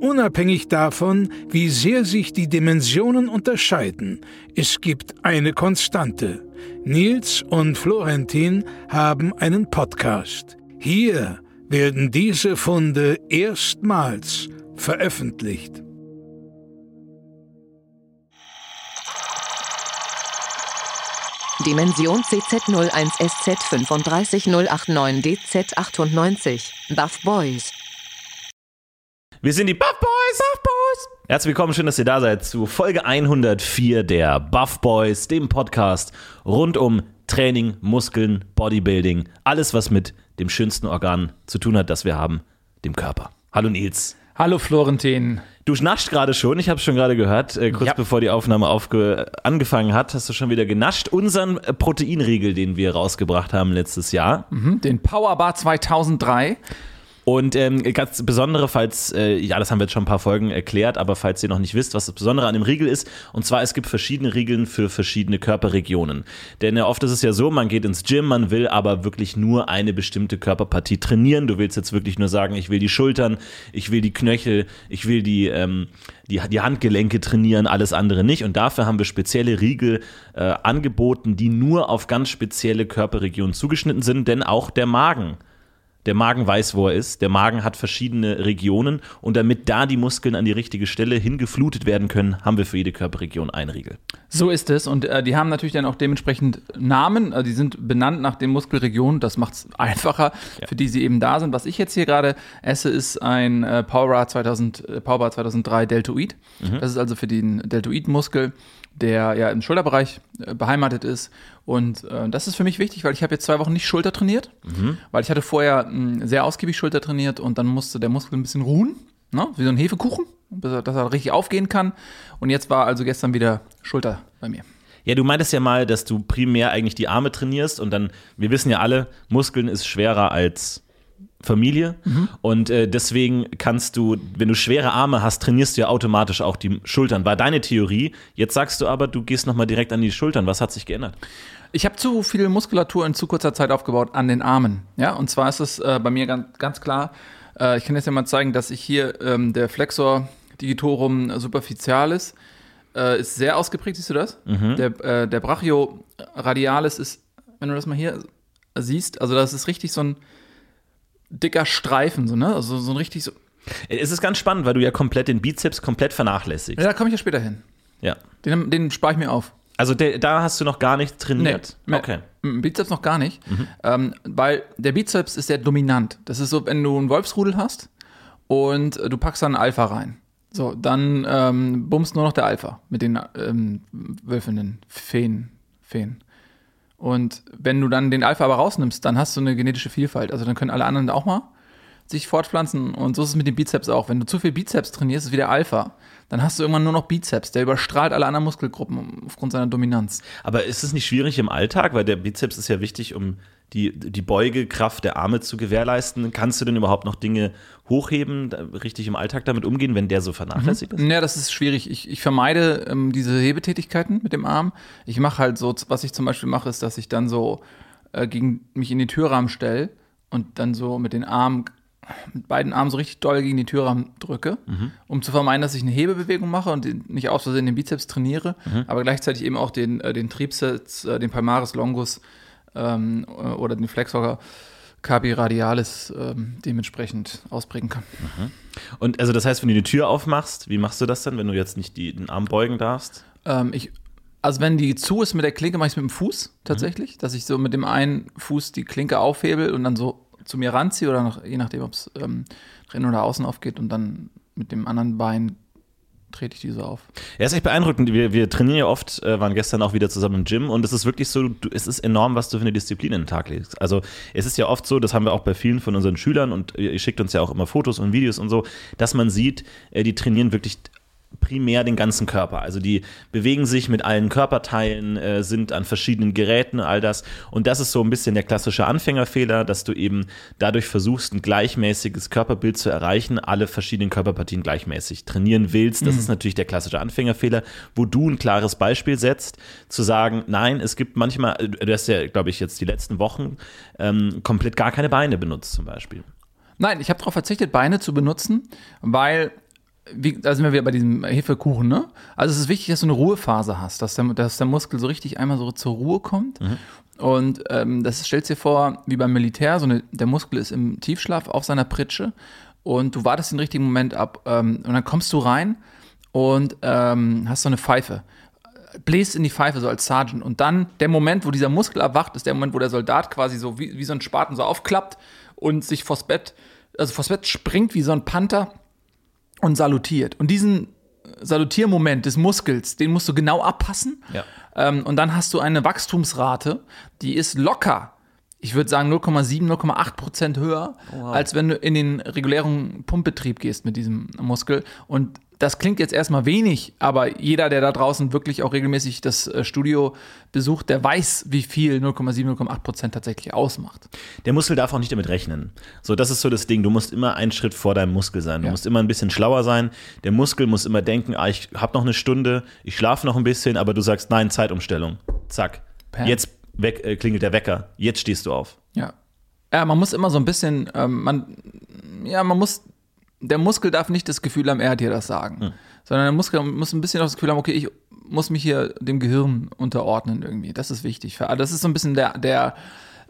Unabhängig davon, wie sehr sich die Dimensionen unterscheiden, es gibt eine Konstante. Nils und Florentin haben einen Podcast. Hier werden diese Funde erstmals veröffentlicht. Dimension CZ01SZ35089DZ98 Buff Boys wir sind die Buff Boys. Buff Boys. Herzlich willkommen, schön, dass ihr da seid zu Folge 104 der Buff Boys, dem Podcast rund um Training, Muskeln, Bodybuilding, alles, was mit dem schönsten Organ zu tun hat, das wir haben, dem Körper. Hallo Nils. Hallo Florentin. Du schnascht gerade schon, ich habe es schon gerade gehört, äh, kurz ja. bevor die Aufnahme angefangen hat, hast du schon wieder genascht. Unseren äh, Proteinriegel, den wir rausgebracht haben letztes Jahr. Mhm, den Powerbar 2003. Und ähm, ganz besondere, falls, äh, ja, das haben wir jetzt schon ein paar Folgen erklärt, aber falls ihr noch nicht wisst, was das Besondere an dem Riegel ist, und zwar es gibt verschiedene Riegeln für verschiedene Körperregionen. Denn äh, oft ist es ja so, man geht ins Gym, man will aber wirklich nur eine bestimmte Körperpartie trainieren. Du willst jetzt wirklich nur sagen, ich will die Schultern, ich will die Knöchel, ich will die, ähm, die, die Handgelenke trainieren, alles andere nicht. Und dafür haben wir spezielle Riegel äh, angeboten, die nur auf ganz spezielle Körperregionen zugeschnitten sind, denn auch der Magen der Magen weiß, wo er ist. Der Magen hat verschiedene Regionen und damit da die Muskeln an die richtige Stelle hingeflutet werden können, haben wir für jede Körperregion einen Riegel. So ist es und äh, die haben natürlich dann auch dementsprechend Namen. Also die sind benannt nach den Muskelregionen. Das macht es einfacher, ja. für die sie eben da sind. Was ich jetzt hier gerade esse, ist ein äh, Powerbar 2000, äh, Powerbar 2003 Deltoid. Mhm. Das ist also für den Deltoid-Muskel der ja im Schulterbereich äh, beheimatet ist. Und äh, das ist für mich wichtig, weil ich habe jetzt zwei Wochen nicht Schulter trainiert, mhm. weil ich hatte vorher mh, sehr ausgiebig Schulter trainiert und dann musste der Muskel ein bisschen ruhen, ne? wie so ein Hefekuchen, dass er richtig aufgehen kann. Und jetzt war also gestern wieder Schulter bei mir. Ja, du meintest ja mal, dass du primär eigentlich die Arme trainierst und dann, wir wissen ja alle, Muskeln ist schwerer als Familie. Mhm. Und äh, deswegen kannst du, wenn du schwere Arme hast, trainierst du ja automatisch auch die Schultern. War deine Theorie. Jetzt sagst du aber, du gehst nochmal direkt an die Schultern. Was hat sich geändert? Ich habe zu viel Muskulatur in zu kurzer Zeit aufgebaut an den Armen. Ja, und zwar ist es äh, bei mir ganz, ganz klar, äh, ich kann jetzt ja mal zeigen, dass ich hier ähm, der Flexor digitorum superficialis äh, ist sehr ausgeprägt, siehst du das? Mhm. Der, äh, der Brachioradialis ist, wenn du das mal hier siehst, also das ist richtig so ein dicker Streifen, so, ne? Also so ein richtig so. Es ist ganz spannend, weil du ja komplett den Bizeps komplett vernachlässigst. Ja, da komme ich ja später hin. Ja. Den, den spare ich mir auf. Also der, da hast du noch gar nicht trainiert? Nee, okay. Bizeps noch gar nicht, mhm. ähm, weil der Bizeps ist sehr dominant. Das ist so, wenn du einen Wolfsrudel hast und du packst dann einen Alpha rein. So, dann ähm, bummst nur noch der Alpha mit den ähm, wölfenden Feen. Feen. Und wenn du dann den Alpha aber rausnimmst, dann hast du eine genetische Vielfalt. Also dann können alle anderen auch mal sich fortpflanzen. Und so ist es mit dem Bizeps auch. Wenn du zu viel Bizeps trainierst, ist wie der Alpha. Dann hast du irgendwann nur noch Bizeps. Der überstrahlt alle anderen Muskelgruppen aufgrund seiner Dominanz. Aber ist es nicht schwierig im Alltag? Weil der Bizeps ist ja wichtig, um die, die Beugekraft der Arme zu gewährleisten. Kannst du denn überhaupt noch Dinge hochheben, richtig im Alltag damit umgehen, wenn der so vernachlässigt mhm. ist? Ja, das ist schwierig. Ich, ich vermeide ähm, diese Hebetätigkeiten mit dem Arm. Ich mache halt so, was ich zum Beispiel mache, ist, dass ich dann so äh, gegen mich in den Türrahmen stelle und dann so mit den Armen mit beiden Armen so richtig doll gegen die Türrahmen drücke, mhm. um zu vermeiden, dass ich eine Hebebewegung mache und nicht aus Versehen den Bizeps trainiere, mhm. aber gleichzeitig eben auch den, äh, den Trizeps, äh, den Palmaris longus ähm, oder den Flexor Carpi radialis ähm, dementsprechend ausprägen kann. Mhm. Und also das heißt, wenn du die Tür aufmachst, wie machst du das dann, wenn du jetzt nicht die, den Arm beugen darfst? Ähm, ich, also wenn die zu ist mit der Klinke, mache ich es mit dem Fuß tatsächlich, mhm. dass ich so mit dem einen Fuß die Klinke aufhebel und dann so zu mir ranziehe oder noch, je nachdem, ob es ähm, nach innen oder außen aufgeht und dann mit dem anderen Bein trete ich die so auf. Ja, ist echt beeindruckend. Wir, wir trainieren ja oft, äh, waren gestern auch wieder zusammen im Gym und es ist wirklich so, du, es ist enorm, was du für eine Disziplin in den Tag legst. Also es ist ja oft so, das haben wir auch bei vielen von unseren Schülern und ihr schickt uns ja auch immer Fotos und Videos und so, dass man sieht, äh, die trainieren wirklich primär den ganzen Körper. Also die bewegen sich mit allen Körperteilen, äh, sind an verschiedenen Geräten, all das. Und das ist so ein bisschen der klassische Anfängerfehler, dass du eben dadurch versuchst, ein gleichmäßiges Körperbild zu erreichen, alle verschiedenen Körperpartien gleichmäßig trainieren willst. Das mhm. ist natürlich der klassische Anfängerfehler, wo du ein klares Beispiel setzt, zu sagen, nein, es gibt manchmal, äh, du hast ja, glaube ich, jetzt die letzten Wochen ähm, komplett gar keine Beine benutzt zum Beispiel. Nein, ich habe darauf verzichtet, Beine zu benutzen, weil wie, da sind wir wieder bei diesem Hefekuchen, ne? Also es ist wichtig, dass du eine Ruhephase hast, dass der, dass der Muskel so richtig einmal so zur Ruhe kommt. Mhm. Und ähm, das stellst dir vor, wie beim Militär, so eine, der Muskel ist im Tiefschlaf auf seiner Pritsche und du wartest den richtigen Moment ab ähm, und dann kommst du rein und ähm, hast so eine Pfeife. Bläst in die Pfeife so als Sergeant und dann der Moment, wo dieser Muskel erwacht, ist der Moment, wo der Soldat quasi so wie, wie so ein Spaten so aufklappt und sich vors Bett, also vors Bett springt wie so ein Panther und salutiert. Und diesen Salutiermoment des Muskels, den musst du genau abpassen. Ja. Ähm, und dann hast du eine Wachstumsrate, die ist locker. Ich würde sagen 0,7, 0,8 Prozent höher, wow. als wenn du in den regulären Pumpbetrieb gehst mit diesem Muskel. Und das klingt jetzt erstmal wenig, aber jeder, der da draußen wirklich auch regelmäßig das äh, Studio besucht, der weiß, wie viel 0,7, 0,8 Prozent tatsächlich ausmacht. Der Muskel darf auch nicht damit rechnen. So, das ist so das Ding. Du musst immer einen Schritt vor deinem Muskel sein. Du ja. musst immer ein bisschen schlauer sein. Der Muskel muss immer denken, ah, ich habe noch eine Stunde, ich schlafe noch ein bisschen, aber du sagst, nein, Zeitumstellung. Zack. Pam. Jetzt weg, äh, klingelt der Wecker. Jetzt stehst du auf. Ja. Ja, man muss immer so ein bisschen, ähm, man, ja, man muss der Muskel darf nicht das Gefühl haben, er hat dir das sagen. Hm. Sondern der Muskel muss ein bisschen auch das Gefühl haben, okay, ich muss mich hier dem Gehirn unterordnen irgendwie. Das ist wichtig. Das ist so ein bisschen der, der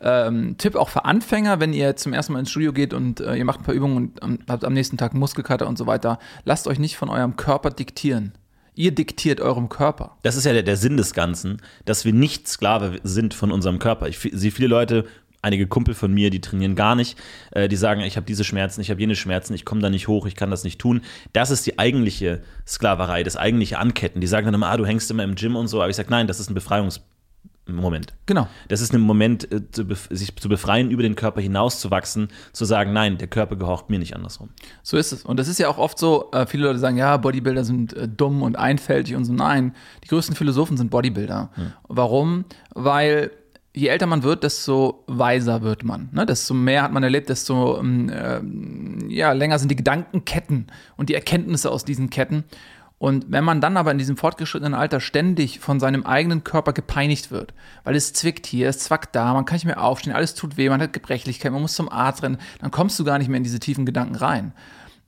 ähm, Tipp auch für Anfänger, wenn ihr zum ersten Mal ins Studio geht und äh, ihr macht ein paar Übungen und ähm, habt am nächsten Tag Muskelkater und so weiter. Lasst euch nicht von eurem Körper diktieren. Ihr diktiert eurem Körper. Das ist ja der, der, Sinn des Ganzen, dass wir nicht Sklave sind von unserem Körper. Ich sehe viele Leute einige Kumpel von mir, die trainieren gar nicht, äh, die sagen, ich habe diese Schmerzen, ich habe jene Schmerzen, ich komme da nicht hoch, ich kann das nicht tun. Das ist die eigentliche Sklaverei, das eigentliche Anketten. Die sagen dann immer, ah, du hängst immer im Gym und so, aber ich sage, nein, das ist ein Befreiungsmoment. Genau. Das ist ein Moment, äh, zu sich zu befreien, über den Körper hinauszuwachsen, zu sagen, nein, der Körper gehorcht mir nicht andersrum. So ist es. Und das ist ja auch oft so, äh, viele Leute sagen, ja, Bodybuilder sind äh, dumm und einfältig und so. Nein, die größten Philosophen sind Bodybuilder. Hm. Warum? Weil je älter man wird, desto weiser wird man. Ne? Desto mehr hat man erlebt, desto ähm, äh, ja, länger sind die Gedankenketten und die Erkenntnisse aus diesen Ketten. Und wenn man dann aber in diesem fortgeschrittenen Alter ständig von seinem eigenen Körper gepeinigt wird, weil es zwickt hier, es zwackt da, man kann nicht mehr aufstehen, alles tut weh, man hat Gebrechlichkeit, man muss zum Arzt rennen, dann kommst du gar nicht mehr in diese tiefen Gedanken rein.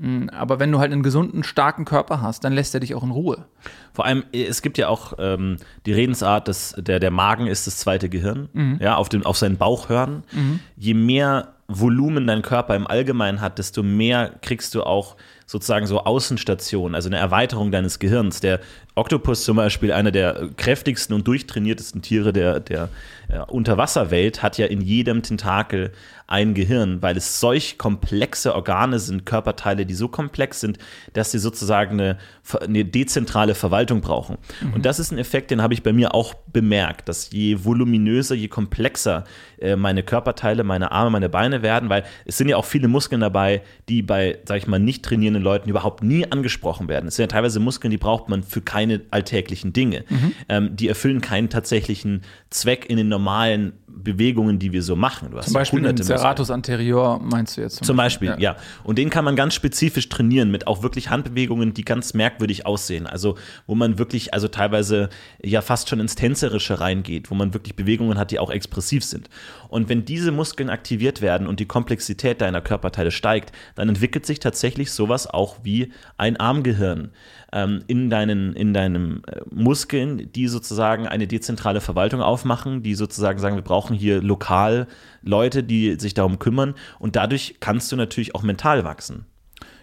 Hm, aber wenn du halt einen gesunden, starken Körper hast, dann lässt er dich auch in Ruhe. Vor allem, es gibt ja auch ähm, die Redensart, dass der, der Magen ist das zweite Gehirn. Mhm. Ja, auf, den, auf seinen Bauch hören. Mhm. Je mehr Volumen dein Körper im Allgemeinen hat, desto mehr kriegst du auch sozusagen so Außenstationen, also eine Erweiterung deines Gehirns. Der Oktopus zum Beispiel, einer der kräftigsten und durchtrainiertesten Tiere der, der äh, Unterwasserwelt, hat ja in jedem Tentakel ein Gehirn, weil es solch komplexe Organe sind, Körperteile, die so komplex sind, dass sie sozusagen eine, eine dezentrale Verwaltung brauchen. Mhm. Und das ist ein Effekt, den habe ich bei mir auch bemerkt, dass je voluminöser, je komplexer äh, meine Körperteile, meine Arme, meine Beine werden, weil es sind ja auch viele Muskeln dabei, die bei, sag ich mal, nicht trainierenden Leuten überhaupt nie angesprochen werden. Es sind ja teilweise Muskeln, die braucht man für keine alltäglichen Dinge. Mhm. Ähm, die erfüllen keinen tatsächlichen Zweck in den normalen Bewegungen, die wir so machen. Du hast zum Beispiel den Serratus anterior meinst du jetzt? Zum, zum Beispiel, Beispiel ja. ja. Und den kann man ganz spezifisch trainieren mit auch wirklich Handbewegungen, die ganz merkwürdig aussehen. Also wo man wirklich, also teilweise ja fast schon ins Tänzerische reingeht, wo man wirklich Bewegungen hat, die auch expressiv sind. Und wenn diese Muskeln aktiviert werden und die Komplexität deiner Körperteile steigt, dann entwickelt sich tatsächlich sowas auch wie ein Armgehirn ähm, in, deinen, in deinen äh, Muskeln, die sozusagen eine dezentrale Verwaltung aufmachen, die sozusagen sagen, wir brauchen hier lokal Leute, die sich darum kümmern und dadurch kannst du natürlich auch mental wachsen.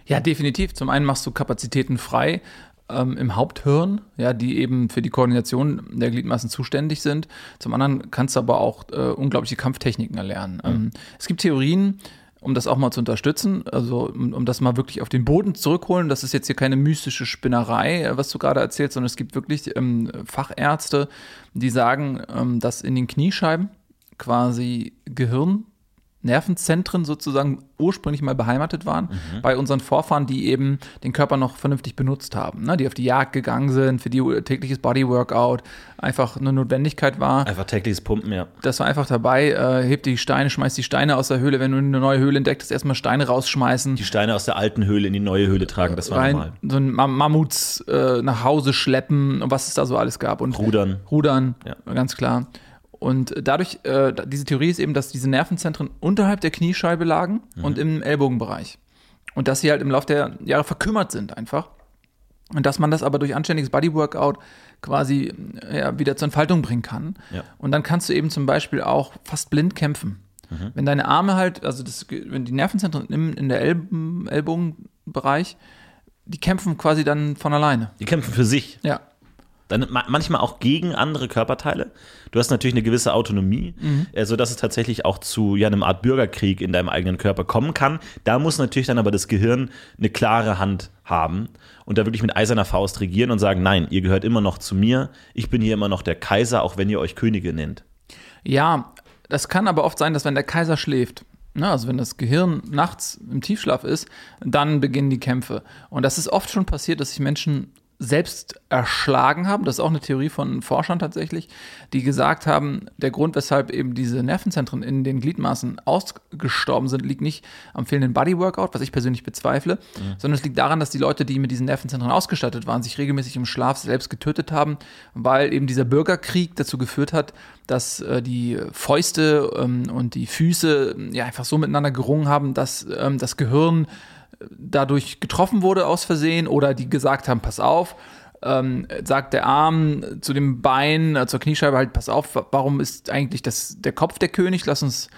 Ja, definitiv. Zum einen machst du Kapazitäten frei, ähm, im Haupthirn, ja, die eben für die Koordination der Gliedmaßen zuständig sind. Zum anderen kannst du aber auch äh, unglaubliche Kampftechniken erlernen. Mhm. Ähm, es gibt Theorien, um das auch mal zu unterstützen, also um, um, das mal wirklich auf den Boden zurückholen. Das ist jetzt hier keine mystische Spinnerei, äh, was du gerade erzählst, sondern es gibt wirklich ähm, Fachärzte, die sagen, ähm, dass in den Kniescheiben quasi Gehirn Nervenzentren sozusagen ursprünglich mal beheimatet waren, bei unseren Vorfahren, die eben den Körper noch vernünftig benutzt haben, ne? die auf die Jagd gegangen sind, für die tägliches Bodyworkout einfach eine Notwendigkeit war. Einfach tägliches Pumpen, ja. Das war einfach dabei, äh, hebt die Steine, schmeißt die Steine aus der Höhle, wenn du eine neue Höhle entdeckst, erstmal Steine rausschmeißen. Die Steine aus der alten Höhle in die neue Höhle tragen, das war rein, normal. so ein Mam Mammuts äh, nach Hause schleppen und was es da so alles gab. Und Rudern. Rudern, Ja. ganz klar. Und dadurch, äh, diese Theorie ist eben, dass diese Nervenzentren unterhalb der Kniescheibe lagen Mhm. und im Ellbogenbereich. Und dass sie halt im Laufe der Jahre verkümmert sind einfach. Und dass man das aber durch anständiges Bodyworkout quasi äh, ja, wieder zur Entfaltung bringen kann. Ja. Und dann kannst du eben zum Beispiel auch fast blind kämpfen. Mhm. Wenn deine Arme halt, also das, wenn die Nervenzentren im, in der Ellbogenbereich, die kämpfen quasi dann von alleine. Die kämpfen für sich. Ja. Dann ma- manchmal auch gegen andere Körperteile. Du hast natürlich eine gewisse Autonomie, äh, sodass es tatsächlich auch zu ja, einem Art Bürgerkrieg in deinem eigenen Körper kommen kann. Da muss natürlich dann aber das Gehirn eine klare Hand haben und da wirklich mit eiserner Faust regieren und sagen, nein, ihr gehört immer noch zu mir, ich bin hier immer noch der Kaiser, auch wenn ihr euch Könige nennt. Ja, das kann aber oft sein, dass wenn der Kaiser schläft, ne, also wenn das Gehirn nachts im Tiefschlaf ist, dann beginnen die Kämpfe. Und das ist oft schon passiert, dass sich Menschen selbst erschlagen haben. Das ist auch eine Theorie von Forschern tatsächlich, die gesagt haben, der Grund, weshalb eben diese Nervenzentren in den Gliedmaßen ausgestorben sind, liegt nicht am fehlenden Bodyworkout, was ich persönlich bezweifle, sondern es liegt daran, dass die Leute, die mit diesen Nervenzentren ausgestattet waren, sich regelmäßig im Schlaf selbst getötet haben, weil eben dieser Bürgerkrieg dazu geführt hat, dass äh, die Fäuste ähm, und die Füße ja einfach so miteinander gerungen haben, dass ähm, das Gehirn dadurch getroffen wurde aus Versehen oder die gesagt haben, pass auf, ähm, sagt der Arm zu dem Bein, äh, zur Kniescheibe halt, pass auf, wa- warum ist eigentlich das, der Kopf der König? Lass uns,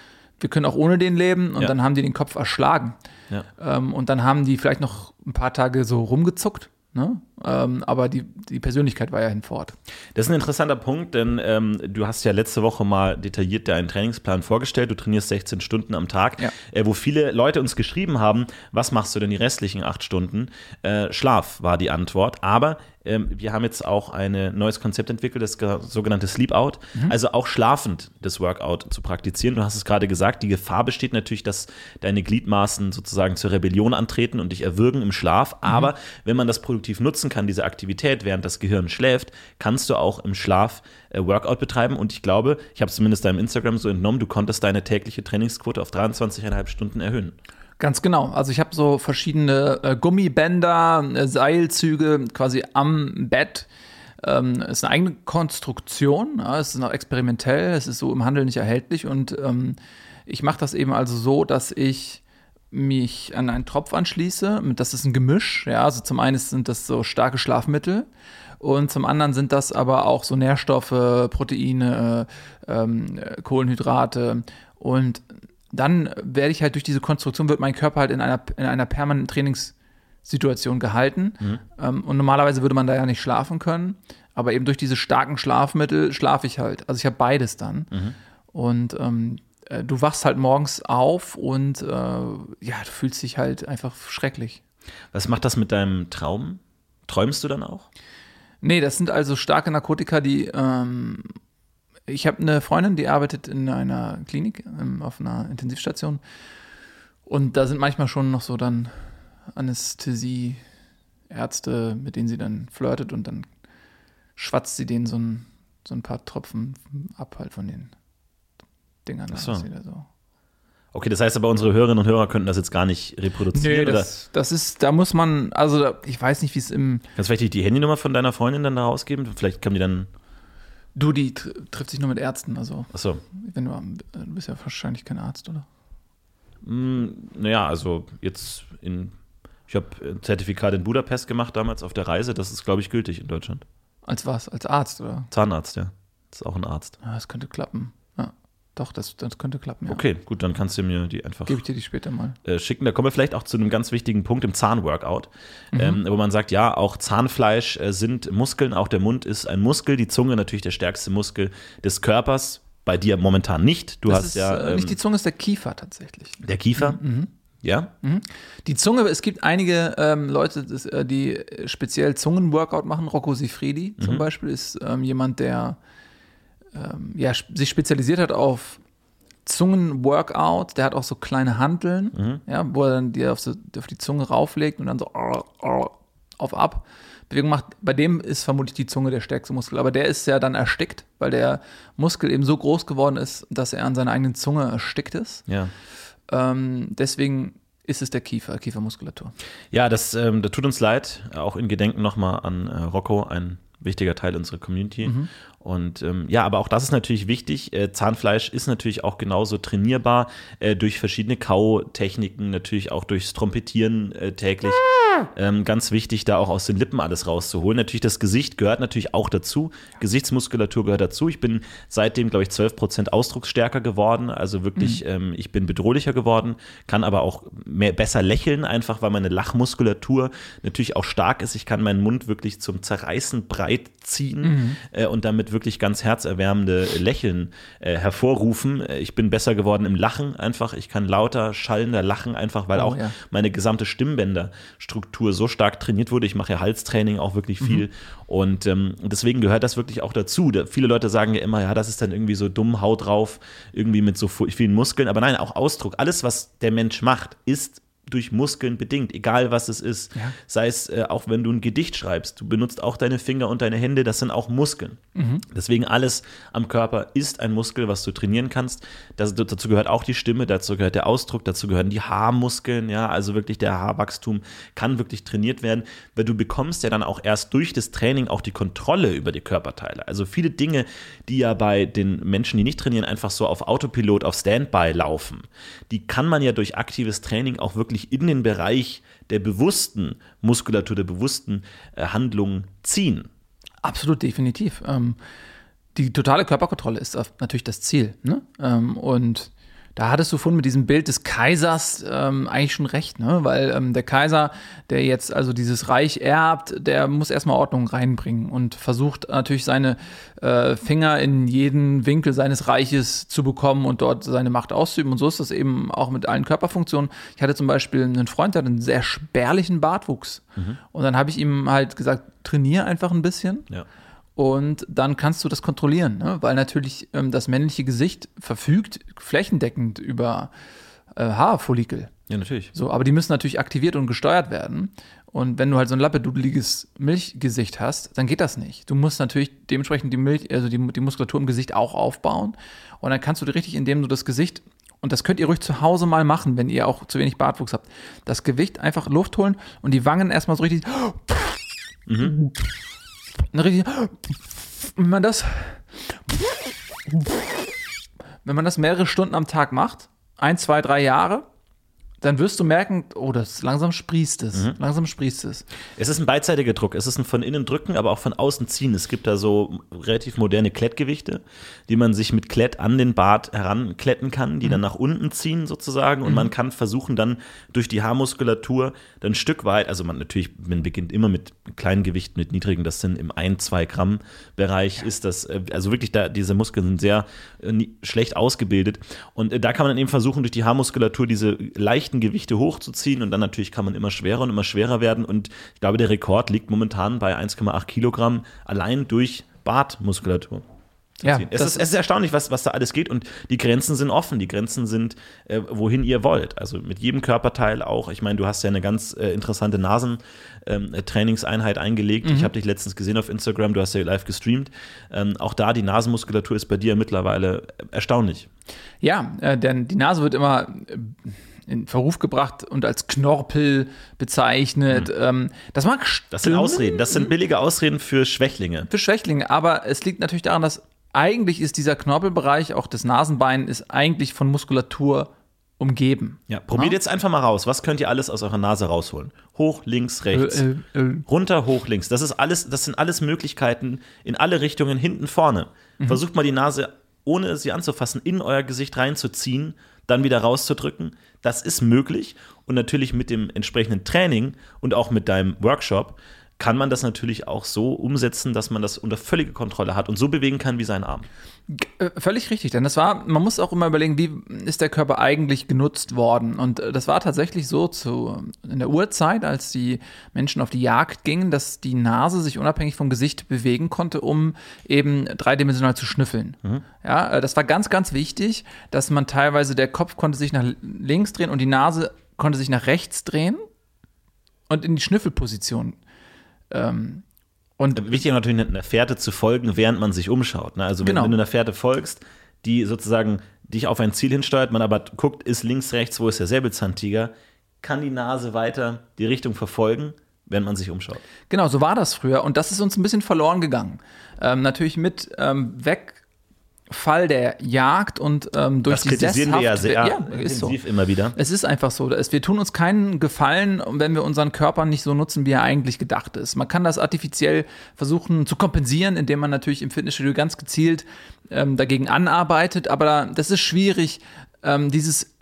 wir können auch ohne den leben. Und Ja. dann haben die den Kopf erschlagen. Ja. Ähm, und dann haben die vielleicht noch ein paar Tage so rumgezuckt. Ne? Ähm, aber die, die Persönlichkeit war ja hinfort. Das ist ein interessanter Punkt, denn ähm, du hast ja letzte Woche mal detailliert deinen Trainingsplan vorgestellt. Du trainierst 16 Stunden am Tag, Ja. äh, wo viele Leute uns geschrieben haben, was machst du denn die restlichen acht Stunden? Äh, Schlaf war die Antwort. Aber ähm, wir haben jetzt auch ein neues Konzept entwickelt, das ge- sogenannte Sleep Out. Also auch schlafend das Workout zu praktizieren. Du hast es gerade gesagt, die Gefahr besteht natürlich, dass deine Gliedmaßen sozusagen zur Rebellion antreten und dich erwürgen im Schlaf. Aber wenn man das produktiv nutzen kann, diese Aktivität, während das Gehirn schläft, kannst du auch im Schlaf äh, Workout betreiben. Und ich glaube, ich habe es zumindest deinem Instagram so entnommen, du konntest deine tägliche Trainingsquote auf 23,5 Stunden erhöhen. Ganz genau. Also ich habe so verschiedene äh, Gummibänder, äh, Seilzüge quasi am Bett. Ähm, ist eine eigene Konstruktion. Ja, es ist noch experimentell. Es ist so im Handel nicht erhältlich. Und ähm, ich mache das eben also so, dass ich mich an einen Tropf anschließe. Das ist ein Gemisch. Ja, also zum einen sind das so starke Schlafmittel. Und zum anderen sind das aber auch so Nährstoffe, Proteine, äh, ähm, äh, Kohlenhydrate. Und dann werde ich halt durch diese Konstruktion, wird mein Körper halt in einer, in einer permanenten Trainingssituation gehalten. Ähm, und normalerweise würde man da ja nicht schlafen können. Aber eben durch diese starken Schlafmittel schlafe ich halt. Also ich habe beides dann. Und ähm, äh, du wachst halt morgens auf und äh, ja, du fühlst dich halt einfach schrecklich. Was macht das mit deinem Traum? Träumst du dann auch? Nee, das sind also starke Narkotika, die. Ähm, ich habe eine Freundin, die arbeitet in einer Klinik ähm, auf einer Intensivstation. Und da sind manchmal schon noch so dann Anästhesie-Ärzte, mit denen sie dann flirtet und dann schwatzt sie denen so ein, so ein paar Tropfen ab halt von den Dingern. Ach so. so. Okay, das heißt aber, unsere Hörerinnen und Hörer könnten das jetzt gar nicht reproduzieren. Nee, das, das ist, da muss man, also da- ich weiß nicht, wie es im? Kannst du vielleicht die Handynummer von deiner Freundin dann da rausgeben? Vielleicht kann die dann. Du, die tr trifft sich nur mit Ärzten, also Achso. wenn du, am- du bist ja wahrscheinlich kein Arzt, oder? Hm, naja, also jetzt in. Ich habe ein Zertifikat in Budapest gemacht damals auf der Reise. Das ist, glaube ich, gültig in Deutschland. Als was? Als Arzt, oder? Zahnarzt, ja. Das ist auch ein Arzt. Ja, das könnte klappen. Doch, das, das könnte klappen, ja. Okay, gut, dann kannst du mir die einfach Gebe ich dir die später mal. äh, schicken. Da kommen wir vielleicht auch zu einem ganz wichtigen Punkt im Zahnworkout, ähm, wo man sagt, ja, auch Zahnfleisch äh, sind Muskeln, auch der Mund ist ein Muskel, die Zunge natürlich der stärkste Muskel des Körpers. Bei dir momentan nicht. Du Das hast ist, ja äh, ähm, nicht die Zunge, ist der Kiefer tatsächlich. der Kiefer. Ja. Die Zunge, es gibt einige ähm, Leute, das, äh, die speziell Zungenworkout machen. Rocco Sifredi zum Beispiel ist ähm, jemand, der ähm, ja, sich spezialisiert hat auf Zungen-Workout. Der hat auch so kleine Hanteln, Mhm. ja, wo er dann die auf, so, auf die Zunge rauflegt und dann so auf ab. Bewegung macht. Bei dem ist vermutlich die Zunge der stärkste Muskel, aber der ist ja dann erstickt, weil der Muskel eben so groß geworden ist, dass er an seiner eigenen Zunge erstickt ist. Ja. Ähm, deswegen ist es der Kiefer, Kiefermuskulatur. Ja, das, ähm, das tut uns leid. Auch in Gedenken nochmal an äh, Rocco, ein wichtiger Teil unserer Community. Und ähm, ja, aber auch das ist natürlich wichtig. Äh, Zahnfleisch ist natürlich auch genauso trainierbar äh, durch verschiedene Kautechniken, natürlich auch durchs Trompetieren äh, täglich. Ähm, ganz wichtig, da auch aus den Lippen alles rauszuholen. Natürlich, das Gesicht gehört natürlich auch dazu. Gesichtsmuskulatur gehört dazu. Ich bin seitdem, glaube ich, 12 Prozent ausdrucksstärker geworden. Also wirklich, ähm, ich bin bedrohlicher geworden, kann aber auch mehr, besser lächeln, einfach weil meine Lachmuskulatur natürlich auch stark ist. Ich kann meinen Mund wirklich zum Zerreißen breit ziehen äh, und damit wirklich ganz herzerwärmende Lächeln äh, hervorrufen. Äh, Ich bin besser geworden im Lachen einfach. Ich kann lauter, schallender lachen, einfach weil Oh, auch ja. meine gesamte Stimmbänderstruktur so stark trainiert wurde. Ich mache ja Halstraining auch wirklich viel. Und ähm, deswegen gehört das wirklich auch dazu. Da, viele Leute sagen ja immer, ja, das ist dann irgendwie so dumm, Haut drauf, irgendwie mit so vielen Muskeln. Aber nein, auch Ausdruck. Alles, was der Mensch macht, ist durch Muskeln bedingt, egal was es ist. Ja. Sei es äh, auch, wenn du ein Gedicht schreibst, du benutzt auch deine Finger und deine Hände, das sind auch Muskeln. Deswegen alles am Körper ist ein Muskel, was du trainieren kannst. Das, dazu gehört auch die Stimme, dazu gehört der Ausdruck, dazu gehören die Haarmuskeln, ja, also wirklich der Haarwachstum kann wirklich trainiert werden, weil du bekommst ja dann auch erst durch das Training auch die Kontrolle über die Körperteile. Also viele Dinge, die ja bei den Menschen, die nicht trainieren, einfach so auf Autopilot, auf Standby laufen, die kann man ja durch aktives Training auch wirklich in den Bereich der bewussten Muskulatur, der bewussten äh, Handlungen ziehen. Absolut, definitiv. Ähm, die totale Körperkontrolle ist natürlich das Ziel. Ne? Ähm, und da hattest du vorhin mit diesem Bild des Kaisers ähm, eigentlich schon recht, ne? weil ähm, der Kaiser, der jetzt also dieses Reich erbt, der muss erstmal Ordnung reinbringen und versucht natürlich seine äh, Finger in jeden Winkel seines Reiches zu bekommen und dort seine Macht auszuüben. Und so ist das eben auch mit allen Körperfunktionen. Ich hatte zum Beispiel einen Freund, der hat einen sehr spärlichen Bartwuchs. Und dann habe ich ihm halt gesagt, trainier einfach ein bisschen. Ja. Und dann kannst du das kontrollieren, ne? weil natürlich ähm, das männliche Gesicht verfügt flächendeckend über äh, Haarfollikel. Ja, natürlich. So, aber die müssen natürlich aktiviert und gesteuert werden. Und wenn du halt so ein lappedudeliges Milchgesicht hast, dann geht das nicht. Du musst natürlich dementsprechend die Milch, also die, die Muskulatur im Gesicht auch aufbauen. Und dann kannst du dir richtig, indem du das Gesicht, und das könnt ihr ruhig zu Hause mal machen, wenn ihr auch zu wenig Bartwuchs habt, das Gewicht einfach Luft holen und die Wangen erstmal so richtig. Eine richtig wenn man das wenn man das mehrere Stunden am Tag macht, ein, zwei, drei Jahre, dann wirst du merken, oh, das langsam sprießt es. Langsam sprießt es. Es ist ein beidseitiger Druck. Es ist ein von innen drücken, aber auch von außen ziehen. Es gibt da so relativ moderne Klettgewichte, die man sich mit Klett an den Bart herankletten kann, die dann nach unten ziehen sozusagen. Und man kann versuchen dann durch die Haarmuskulatur dann ein Stück weit, also man natürlich, man beginnt immer mit kleinen Gewichten, mit niedrigen, das sind im 1, 2 Gramm Bereich, ist das, äh, also wirklich da, diese Muskeln sind sehr äh, schlecht ausgebildet. Und äh, da kann man dann eben versuchen, durch die Haarmuskulatur diese leichten Gewichte hochzuziehen und dann natürlich kann man immer schwerer und immer schwerer werden. Und ich glaube, der Rekord liegt momentan bei 1,8 Kilogramm allein durch Bartmuskulatur. Zu Ja, es, ist, es ist erstaunlich, was, was da alles geht und die Grenzen sind offen. Die Grenzen sind, äh, wohin ihr wollt. Also mit jedem Körperteil auch. Ich meine, du hast ja eine ganz äh, interessante Nasentrainingseinheit eingelegt. Mhm. Ich habe dich letztens gesehen auf Instagram, du hast ja live gestreamt. Ähm, auch da, die Nasenmuskulatur ist bei dir mittlerweile erstaunlich. Ja, äh, denn die Nase wird immer äh, in Verruf gebracht und als Knorpel bezeichnet. Ähm, das mag Das sind stimmen Ausreden. Das sind billige Ausreden für Schwächlinge. für Schwächlinge, aber es liegt natürlich daran, dass eigentlich ist dieser Knorpelbereich, auch des Nasenbein, ist eigentlich von Muskulatur umgeben. Ja, probiert Ja. jetzt einfach mal raus. Was könnt ihr alles aus eurer Nase rausholen? Hoch, links, rechts. Äh, äh, äh. Runter, hoch, links. Das ist alles, das sind alles Möglichkeiten in alle Richtungen, hinten, vorne. Versucht mal die Nase, ohne sie anzufassen, in euer Gesicht reinzuziehen, dann wieder rauszudrücken. Das ist möglich. Und natürlich mit dem entsprechenden Training und auch mit deinem Workshop kann man das natürlich auch so umsetzen, dass man das unter völlige Kontrolle hat und so bewegen kann wie sein Arm. Äh, Völlig richtig, denn das war, man muss auch immer überlegen, wie ist der Körper eigentlich genutzt worden. Und äh, das war tatsächlich so zu, in der Urzeit, als die Menschen auf die Jagd gingen, dass die Nase sich unabhängig vom Gesicht bewegen konnte, um eben dreidimensional zu schnüffeln. Ja, äh, das war ganz, ganz wichtig, dass man teilweise, der Kopf konnte sich nach links drehen und die Nase konnte sich nach rechts drehen und in die Schnüffelposition. Ähm, und Wichtig ist natürlich, einer Fährte zu folgen, während man sich umschaut. Ne? Also wenn, Genau. wenn du einer Fährte folgst, die sozusagen dich auf ein Ziel hinsteuert, man aber guckt, ist links, rechts, wo ist der Säbelzahntiger, kann die Nase weiter die Richtung verfolgen, wenn man sich umschaut. Genau, so war das früher und das ist uns ein bisschen verloren gegangen. Ähm, natürlich mit ähm, Wegfall der Jagd und ähm, durch Das die kritisieren wir ja sehr ja, ist so. intensiv immer wieder. Es ist einfach so. Wir tun uns keinen Gefallen, wenn wir unseren Körper nicht so nutzen, wie er eigentlich gedacht ist. Man kann das artifiziell versuchen zu kompensieren, indem man natürlich im Fitnessstudio ganz gezielt ähm, dagegen anarbeitet. Aber das ist schwierig, ähm, dieses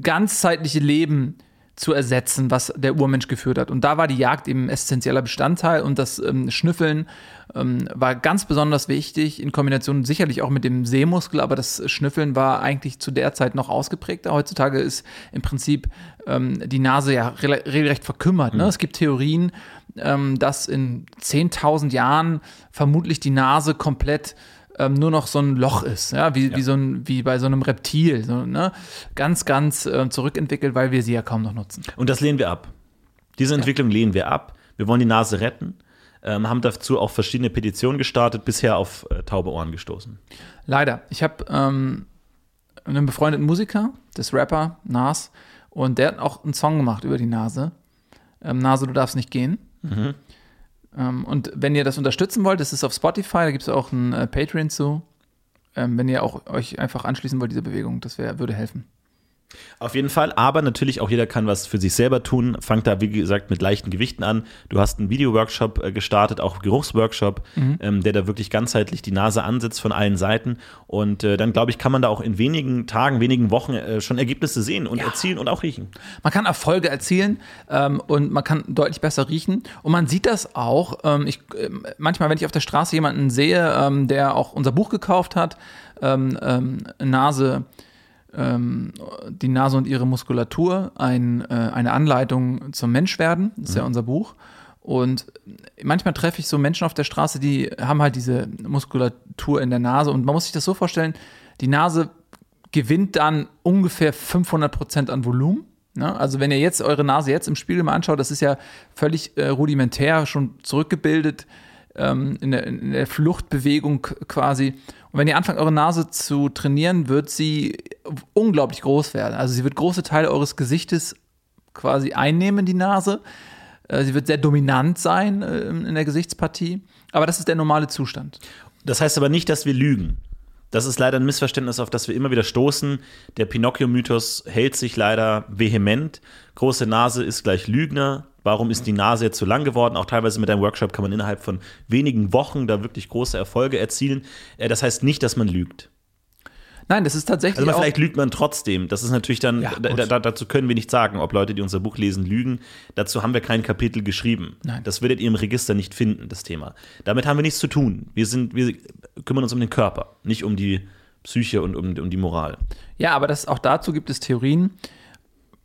ganzzeitliche Leben zu ersetzen, was der Urmensch geführt hat. Und da war die Jagd eben ein essentieller Bestandteil und das ähm, Schnüffeln ähm, war ganz besonders wichtig, in Kombination sicherlich auch mit dem Sehmuskel, aber das Schnüffeln war eigentlich zu der Zeit noch ausgeprägter. Heutzutage ist im Prinzip ähm, die Nase ja re regelrecht verkümmert. Ne? Es gibt Theorien, ähm, dass in 10.000 Jahren vermutlich die Nase komplett ähm, nur noch so ein Loch ist, ja, wie, wie, so ein, wie bei so einem Reptil, so, ne? ganz, ganz äh, zurückentwickelt, weil wir sie ja kaum noch nutzen. Und das lehnen wir ab. Diese Entwicklung lehnen wir ab. Wir wollen die Nase retten, ähm, haben dazu auch verschiedene Petitionen gestartet, bisher auf äh, taube Ohren gestoßen. Leider. Ich habe ähm, einen befreundeten Musiker, das Rapper Nas, und der hat auch einen Song gemacht über die Nase. Ähm, Nase, du darfst nicht gehen. Ähm, und wenn ihr das unterstützen wollt, das ist auf Spotify, da gibt es auch ein äh, Patreon zu. Ähm, wenn ihr auch euch einfach anschließen wollt, diese Bewegung, das wär, würde helfen. Auf jeden Fall, aber natürlich auch jeder kann was für sich selber tun. Fangt da, wie gesagt, mit leichten Gewichten an. Du hast einen Videoworkshop äh, gestartet, auch Geruchsworkshop, ähm, der da wirklich ganzheitlich die Nase ansetzt von allen Seiten. Und äh, dann, glaube ich, kann man da auch in wenigen Tagen, wenigen Wochen äh, schon Ergebnisse sehen und erzielen und auch riechen. Man kann Erfolge erzielen ähm, und man kann deutlich besser riechen. Und man sieht das auch. Ähm, ich, ähm, manchmal, wenn ich auf der Straße jemanden sehe, ähm, der auch unser Buch gekauft hat, ähm, Nase, ähm, die Nase und ihre Muskulatur, ein, äh, eine Anleitung zum Menschwerden, das ist ja unser Buch. Und manchmal treffe ich so Menschen auf der Straße, die haben halt diese Muskulatur in der Nase. Und man muss sich das so vorstellen, die Nase gewinnt dann ungefähr 500 Prozent an Volumen. Ne? Also wenn ihr jetzt eure Nase jetzt im Spiegel mal anschaut, das ist ja völlig äh, rudimentär, schon zurückgebildet ähm, in, der, in der Fluchtbewegung quasi. Und wenn ihr anfangt, eure Nase zu trainieren, wird sie unglaublich groß werden. Also sie wird große Teile eures Gesichtes quasi einnehmen, die Nase. Äh, Sie wird sehr dominant sein äh, in der Gesichtspartie. Aber das ist der normale Zustand. Das heißt aber nicht, dass wir lügen. Das ist leider ein Missverständnis, auf das wir immer wieder stoßen. Der Pinocchio-Mythos hält sich leider vehement. Große Nase ist gleich Lügner. Warum ist die Nase jetzt so lang geworden? Auch teilweise mit einem Workshop kann man innerhalb von wenigen Wochen da wirklich große Erfolge erzielen. Äh, Das heißt nicht, dass man lügt. Nein, das ist tatsächlich Also man, vielleicht lügt man trotzdem. Das ist natürlich dann, Ja, da, da, dazu können wir nicht sagen, ob Leute, die unser Buch lesen, lügen. Dazu haben wir kein Kapitel geschrieben. Nein. Das werdet ihr im Register nicht finden, das Thema. Damit haben wir nichts zu tun. Wir, sind, wir kümmern uns um den Körper, nicht um die Psyche und um, um die Moral. Ja, aber das, auch dazu gibt es Theorien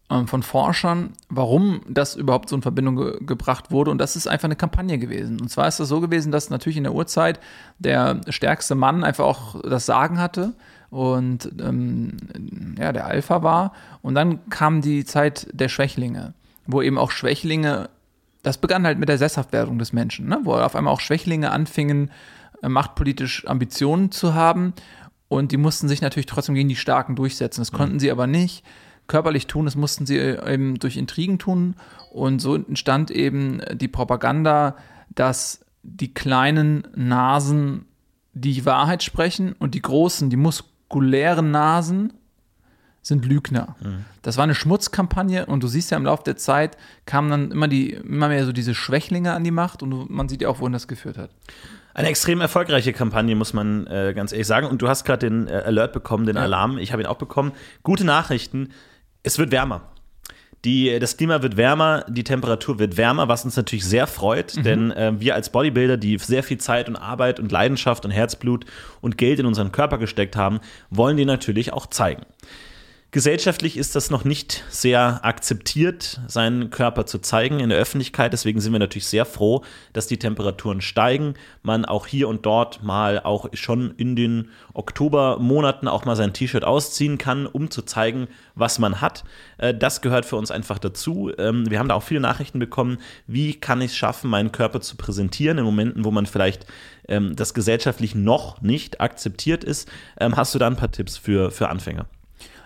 ähm, von Forschern, warum das überhaupt so in Verbindung ge gebracht wurde. Und das ist einfach eine Kampagne gewesen. Und zwar ist das so gewesen, dass natürlich in der Urzeit der stärkste Mann einfach auch das Sagen hatte und ähm, ja, der Alpha war. Und dann kam die Zeit der Schwächlinge, wo eben auch Schwächlinge, das begann halt mit der Sesshaftwerdung des Menschen, ne? wo auf einmal auch Schwächlinge anfingen, äh, machtpolitisch Ambitionen zu haben. Und die mussten sich natürlich trotzdem gegen die Starken durchsetzen. Das konnten sie aber nicht körperlich tun, das mussten sie eben durch Intrigen tun. Und so entstand eben die Propaganda, dass die kleinen Nasen die Wahrheit sprechen und die großen, die muskulären Nasen sind Lügner. Das war eine Schmutzkampagne und du siehst ja im Laufe der Zeit kamen dann immer die immer mehr so diese Schwächlinge an die Macht und man sieht ja auch, wohin das geführt hat. Eine extrem erfolgreiche Kampagne, muss man äh, ganz ehrlich sagen. Und du hast gerade den äh, Alert bekommen, den Ja. Alarm. Ich habe ihn auch bekommen. Gute Nachrichten. Es wird wärmer. Die, das Klima wird wärmer, die Temperatur wird wärmer, was uns natürlich sehr freut, mhm. denn äh, wir als Bodybuilder, die sehr viel Zeit und Arbeit und Leidenschaft und Herzblut und Geld in unseren Körper gesteckt haben, wollen die natürlich auch zeigen. Gesellschaftlich ist das noch nicht sehr akzeptiert, seinen Körper zu zeigen in der Öffentlichkeit. Deswegen sind wir natürlich sehr froh, dass die Temperaturen steigen. Man auch hier und dort mal auch schon in den Oktobermonaten auch mal sein T-Shirt ausziehen kann, um zu zeigen, was man hat. Äh, das gehört für uns einfach dazu. Ähm, wir haben da auch viele Nachrichten bekommen. Wie kann ich es schaffen, meinen Körper zu präsentieren in Momenten, wo man vielleicht ähm, das gesellschaftlich noch nicht akzeptiert ist? Ähm, hast du da ein paar Tipps für, für Anfänger?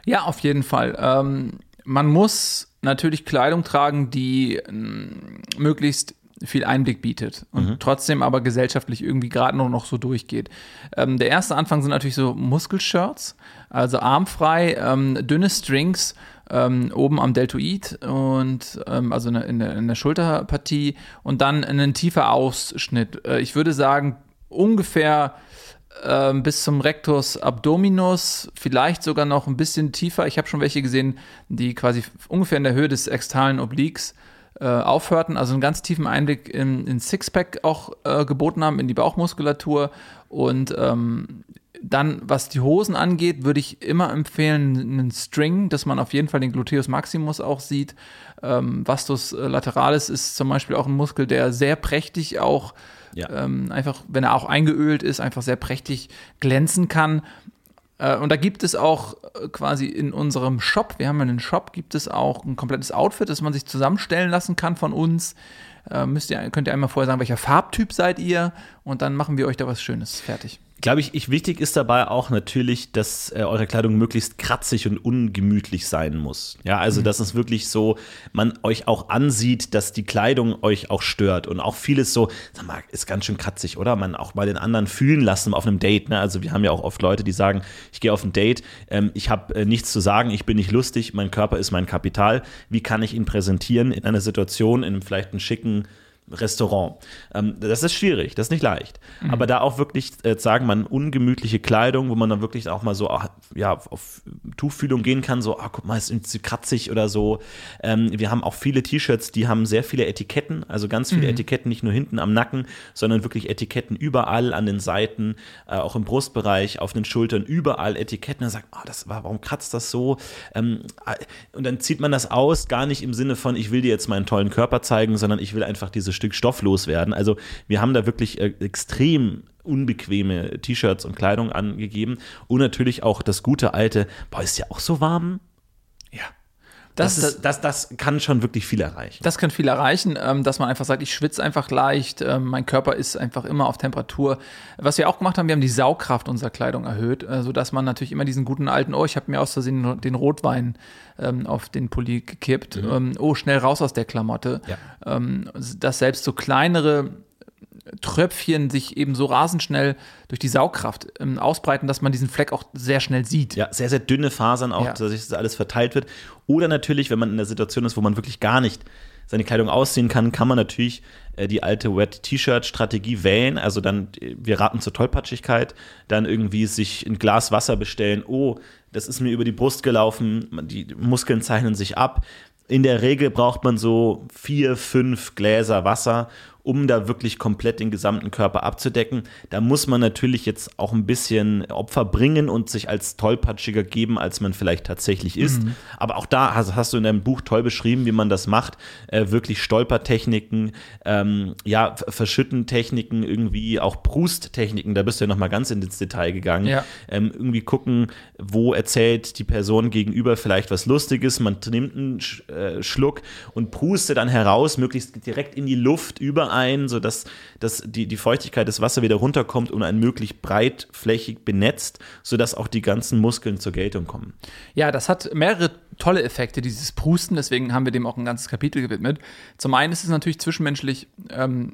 Ja, auf jeden Fall. Ähm, man muss natürlich Kleidung tragen, die ähm, möglichst viel Einblick bietet und mhm. trotzdem aber gesellschaftlich irgendwie gerade noch, noch so durchgeht. Ähm, der erste Anfang sind natürlich so Muskelshirts, also armfrei, ähm, dünne Strings, ähm, oben am Deltoid und ähm, also in der, in der Schulterpartie und dann einen tiefer Ausschnitt. Äh, ich würde sagen, ungefähr ähm, bis zum Rectus Abdominus, vielleicht sogar noch ein bisschen tiefer. Ich habe schon welche gesehen, die quasi ungefähr in der Höhe des extalen Obliques äh, aufhörten, also einen ganz tiefen Einblick in, in Sixpack auch äh, geboten haben, in die Bauchmuskulatur. Und ähm, dann, was die Hosen angeht, würde ich immer empfehlen, einen String, dass man auf jeden Fall den Gluteus Maximus auch sieht. Ähm, Vastus lateralis ist zum Beispiel auch ein Muskel, der sehr prächtig auch ja. ähm, einfach, wenn er auch eingeölt ist, einfach sehr prächtig glänzen kann. Äh, und da gibt es auch äh, quasi in unserem Shop, wir haben einen Shop, gibt es auch ein komplettes Outfit, das man sich zusammenstellen lassen kann von uns. Äh, müsst ihr, könnt ihr einmal vorher sagen, welcher Farbtyp seid ihr und dann machen wir euch da was Schönes fertig glaube ich, ich, wichtig ist dabei auch natürlich, dass äh, eure Kleidung möglichst kratzig und ungemütlich sein muss. Ja, also mhm. dass es wirklich so, man euch auch ansieht, dass die Kleidung euch auch stört und auch vieles so, sag mal, ist ganz schön kratzig, oder? Man auch mal den anderen fühlen lassen auf einem Date. Ne? Also wir haben ja auch oft Leute, die sagen, ich gehe auf ein Date, ähm, ich habe äh, nichts zu sagen, ich bin nicht lustig, mein Körper ist mein Kapital. Wie kann ich ihn präsentieren in einer Situation, in vielleicht einem schicken Restaurant. Ähm, das ist schwierig, das ist nicht leicht. Mhm. Aber da auch wirklich äh, sagen, man ungemütliche Kleidung, wo man dann wirklich auch mal so ach, ja, auf Tuchfühlung gehen kann, so, ah, guck mal, ist irgendwie kratzig oder so. Ähm, wir haben auch viele T-Shirts, die haben sehr viele Etiketten, also ganz viele mhm. Etiketten, nicht nur hinten am Nacken, sondern wirklich Etiketten überall an den Seiten, äh, auch im Brustbereich, auf den Schultern, überall Etiketten. Dann sagt, oh, das war, warum kratzt das so? Ähm, äh, und dann zieht man das aus, gar nicht im Sinne von, ich will dir jetzt meinen tollen Körper zeigen, sondern ich will einfach diese Stück Stoff loswerden. Also wir haben da wirklich äh, extrem unbequeme T-Shirts und Kleidung angegeben und natürlich auch das gute alte, boah, ist ja auch so warm. Das, das, das, das kann schon wirklich viel erreichen. Das kann viel erreichen, ähm, dass man einfach sagt, ich schwitze einfach leicht, ähm, mein Körper ist einfach immer auf Temperatur. Was wir auch gemacht haben, wir haben die Saugkraft unserer Kleidung erhöht, äh, sodass man natürlich immer diesen guten alten, oh, ich habe mir aus Versehen den Rotwein ähm, auf den Pulli gekippt, mhm. Oh, schnell raus aus der Klamotte. Ja. Dass selbst so kleinere Tröpfchen sich eben so rasend schnell durch die Saugkraft ähm, ausbreiten, dass man diesen Fleck auch sehr schnell sieht. Ja, sehr, sehr dünne Fasern auch, ja. dass das alles verteilt wird. Oder natürlich, wenn man in der Situation ist, wo man wirklich gar nicht seine Kleidung aussehen kann, kann man natürlich äh, die alte Wet-T-Shirt-Strategie wählen. Also dann, wir raten zur Tollpatschigkeit, dann irgendwie sich ein Glas Wasser bestellen. Oh, das ist mir über die Brust gelaufen, die Muskeln zeichnen sich ab. In der Regel braucht man so vier, fünf Gläser Wasser um da wirklich komplett den gesamten Körper abzudecken. Da muss man natürlich jetzt auch ein bisschen Opfer bringen und sich als tollpatschiger geben, als man vielleicht tatsächlich ist. Mhm. Aber auch da hast, hast, du in deinem Buch toll beschrieben, wie man das macht. Äh, wirklich Stolpertechniken, ähm, ja, Verschüttentechniken, irgendwie auch Brusttechniken. Da bist du ja nochmal ganz ins Detail gegangen. Ja. Ähm, irgendwie gucken, wo erzählt die Person gegenüber vielleicht was Lustiges. Man nimmt einen Sch äh, Schluck und prustet dann heraus, möglichst direkt in die Luft über ein, sodass dass die, die Feuchtigkeit des Wassers wieder runterkommt und ein möglichst breitflächig benetzt, sodass auch die ganzen Muskeln zur Geltung kommen. Ja, das hat mehrere tolle Effekte, dieses Prusten, deswegen haben wir dem auch ein ganzes Kapitel gewidmet. Zum einen ist es natürlich zwischenmenschlich ähm,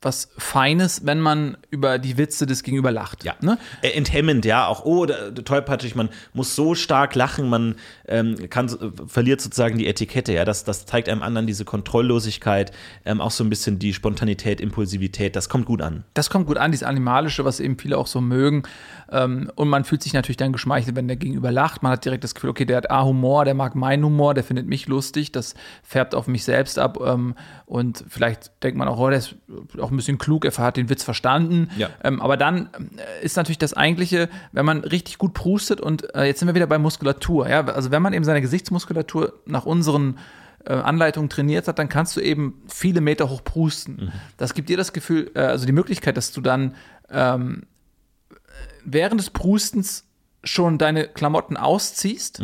was Feines, wenn man über die Witze des Gegenüber lacht. Ja. Ne? Äh, Enthemmend, ja, auch, oh, da- tollpatschig, man muss so stark lachen, man ähm, kann, so- verliert sozusagen die Etikette, ja, das, das zeigt einem anderen diese Kontrolllosigkeit, ähm, auch so ein bisschen die Spontanität, Impulsivität, das kommt gut an. Das kommt gut an, dieses Animalische, was eben viele auch so mögen. Ähm, und man fühlt sich natürlich dann geschmeichelt, wenn der Gegenüber lacht. Man hat direkt das Gefühl, okay, der hat A, Humor, der mag meinen Humor, der findet mich lustig, das färbt auf mich selbst ab. Ähm, und vielleicht denkt man auch, oh, der ist auch ein bisschen klug, er hat den Witz verstanden. Ja. Ähm, aber dann äh, ist natürlich das Eigentliche, wenn man richtig gut prustet und äh, jetzt sind wir wieder bei Muskulatur. Ja? Also wenn man eben seine Gesichtsmuskulatur nach unseren äh, Anleitungen trainiert hat, dann kannst du eben viele Meter hoch prusten. Das gibt dir das Gefühl, äh, also die Möglichkeit, dass du dann ähm, während des Prustens schon deine Klamotten ausziehst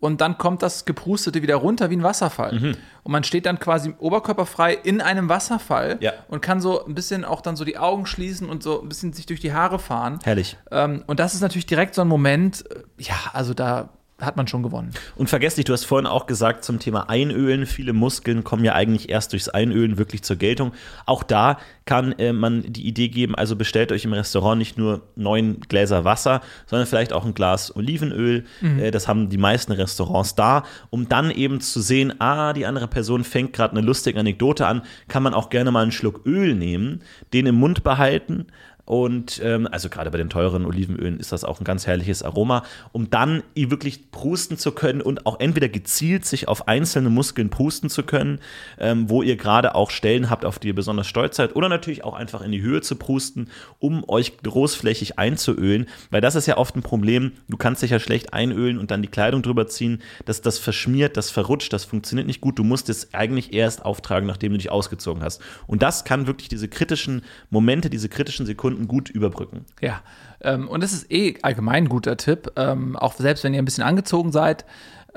und dann kommt das Geprustete wieder runter wie ein Wasserfall. Und man steht dann quasi oberkörperfrei in einem Wasserfall Ja. und kann so ein bisschen auch dann so die Augen schließen und so ein bisschen sich durch die Haare fahren. Herrlich. Ähm, und das ist natürlich direkt so ein Moment, äh, ja, also da hat man schon gewonnen. Unvergesslich, du hast vorhin auch gesagt zum Thema Einölen, viele Muskeln kommen ja eigentlich erst durchs Einölen wirklich zur Geltung. Auch da kann äh, man die Idee geben, also bestellt euch im Restaurant nicht nur neun Gläser Wasser, sondern vielleicht auch ein Glas Olivenöl. Äh, das haben die meisten Restaurants da, um dann eben zu sehen, ah, die andere Person fängt gerade eine lustige Anekdote an, kann man auch gerne mal einen Schluck Öl nehmen, den im Mund behalten und ähm, also gerade bei den teuren Olivenölen ist das auch ein ganz herrliches Aroma, um dann wirklich prusten zu können und auch entweder gezielt sich auf einzelne Muskeln prusten zu können, ähm, wo ihr gerade auch Stellen habt, auf die ihr besonders stolz seid, oder natürlich auch einfach in die Höhe zu prusten, um euch großflächig einzuölen, weil das ist ja oft ein Problem. Du kannst dich ja schlecht einölen und dann die Kleidung drüber ziehen, dass das verschmiert, das verrutscht, das funktioniert nicht gut. Du musst es eigentlich erst auftragen, nachdem du dich ausgezogen hast. Und das kann wirklich diese kritischen Momente, diese kritischen Sekunden gut überbrücken. Ja, ähm, und das ist eh allgemein ein guter Tipp, ähm, auch selbst wenn ihr ein bisschen angezogen seid,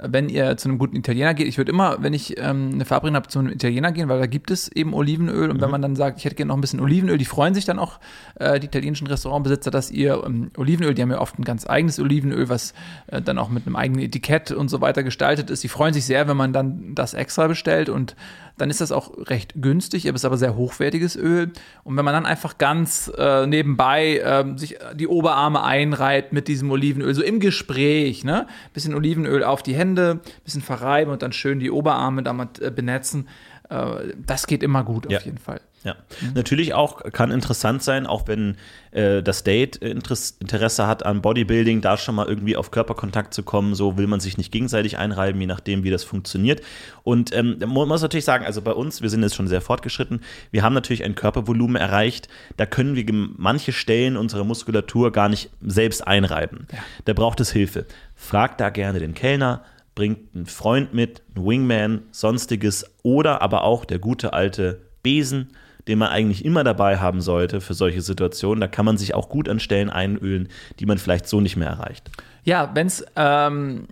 wenn ihr zu einem guten Italiener geht. Ich würde immer, wenn ich ähm, eine Verabredung habe, zu einem Italiener gehen, weil da gibt es eben Olivenöl. Und wenn man dann sagt, ich hätte gerne noch ein bisschen Olivenöl, die freuen sich dann auch, äh, die italienischen Restaurantbesitzer, dass ihr ähm, Olivenöl, die haben ja oft ein ganz eigenes Olivenöl, was äh, dann auch mit einem eigenen Etikett und so weiter gestaltet ist. Die freuen sich sehr, wenn man dann das extra bestellt und dann ist das auch recht günstig, aber es ist aber sehr hochwertiges Öl. Und wenn man dann einfach ganz äh, nebenbei ähm, sich die Oberarme einreibt mit diesem Olivenöl, so im Gespräch, ne? Bisschen Olivenöl auf die Hände, bisschen verreiben und dann schön die Oberarme damit äh, benetzen. Äh, das geht immer gut Ja. auf jeden Fall. Ja, natürlich auch kann interessant sein, auch wenn äh, das Date Interess Interesse hat an Bodybuilding, da schon mal irgendwie auf Körperkontakt zu kommen, so will man sich nicht gegenseitig einreiben, je nachdem, wie das funktioniert. Und ähm, man muss natürlich sagen, also bei uns, wir sind jetzt schon sehr fortgeschritten, wir haben natürlich ein Körpervolumen erreicht, da können wir manche Stellen unserer Muskulatur gar nicht selbst einreiben. Da braucht es Hilfe. Fragt da gerne den Kellner, bringt einen Freund mit, einen Wingman, sonstiges oder aber auch der gute alte Besen, den man eigentlich immer dabei haben sollte für solche Situationen. Da kann man sich auch gut an Stellen einölen, die man vielleicht so nicht mehr erreicht. Ja, wenn es ähm,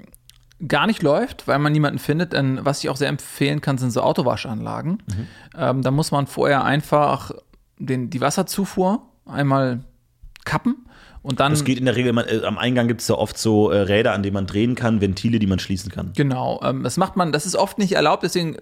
gar nicht läuft, weil man niemanden findet, dann, was ich auch sehr empfehlen kann, sind so Autowaschanlagen. Ähm, da muss man vorher einfach den, die Wasserzufuhr einmal kappen und dann. Es geht in der Regel, man, äh, am Eingang gibt es ja oft so äh, Räder, an denen man drehen kann, Ventile, die man schließen kann. Genau, ähm, das macht man, das ist oft nicht erlaubt, deswegen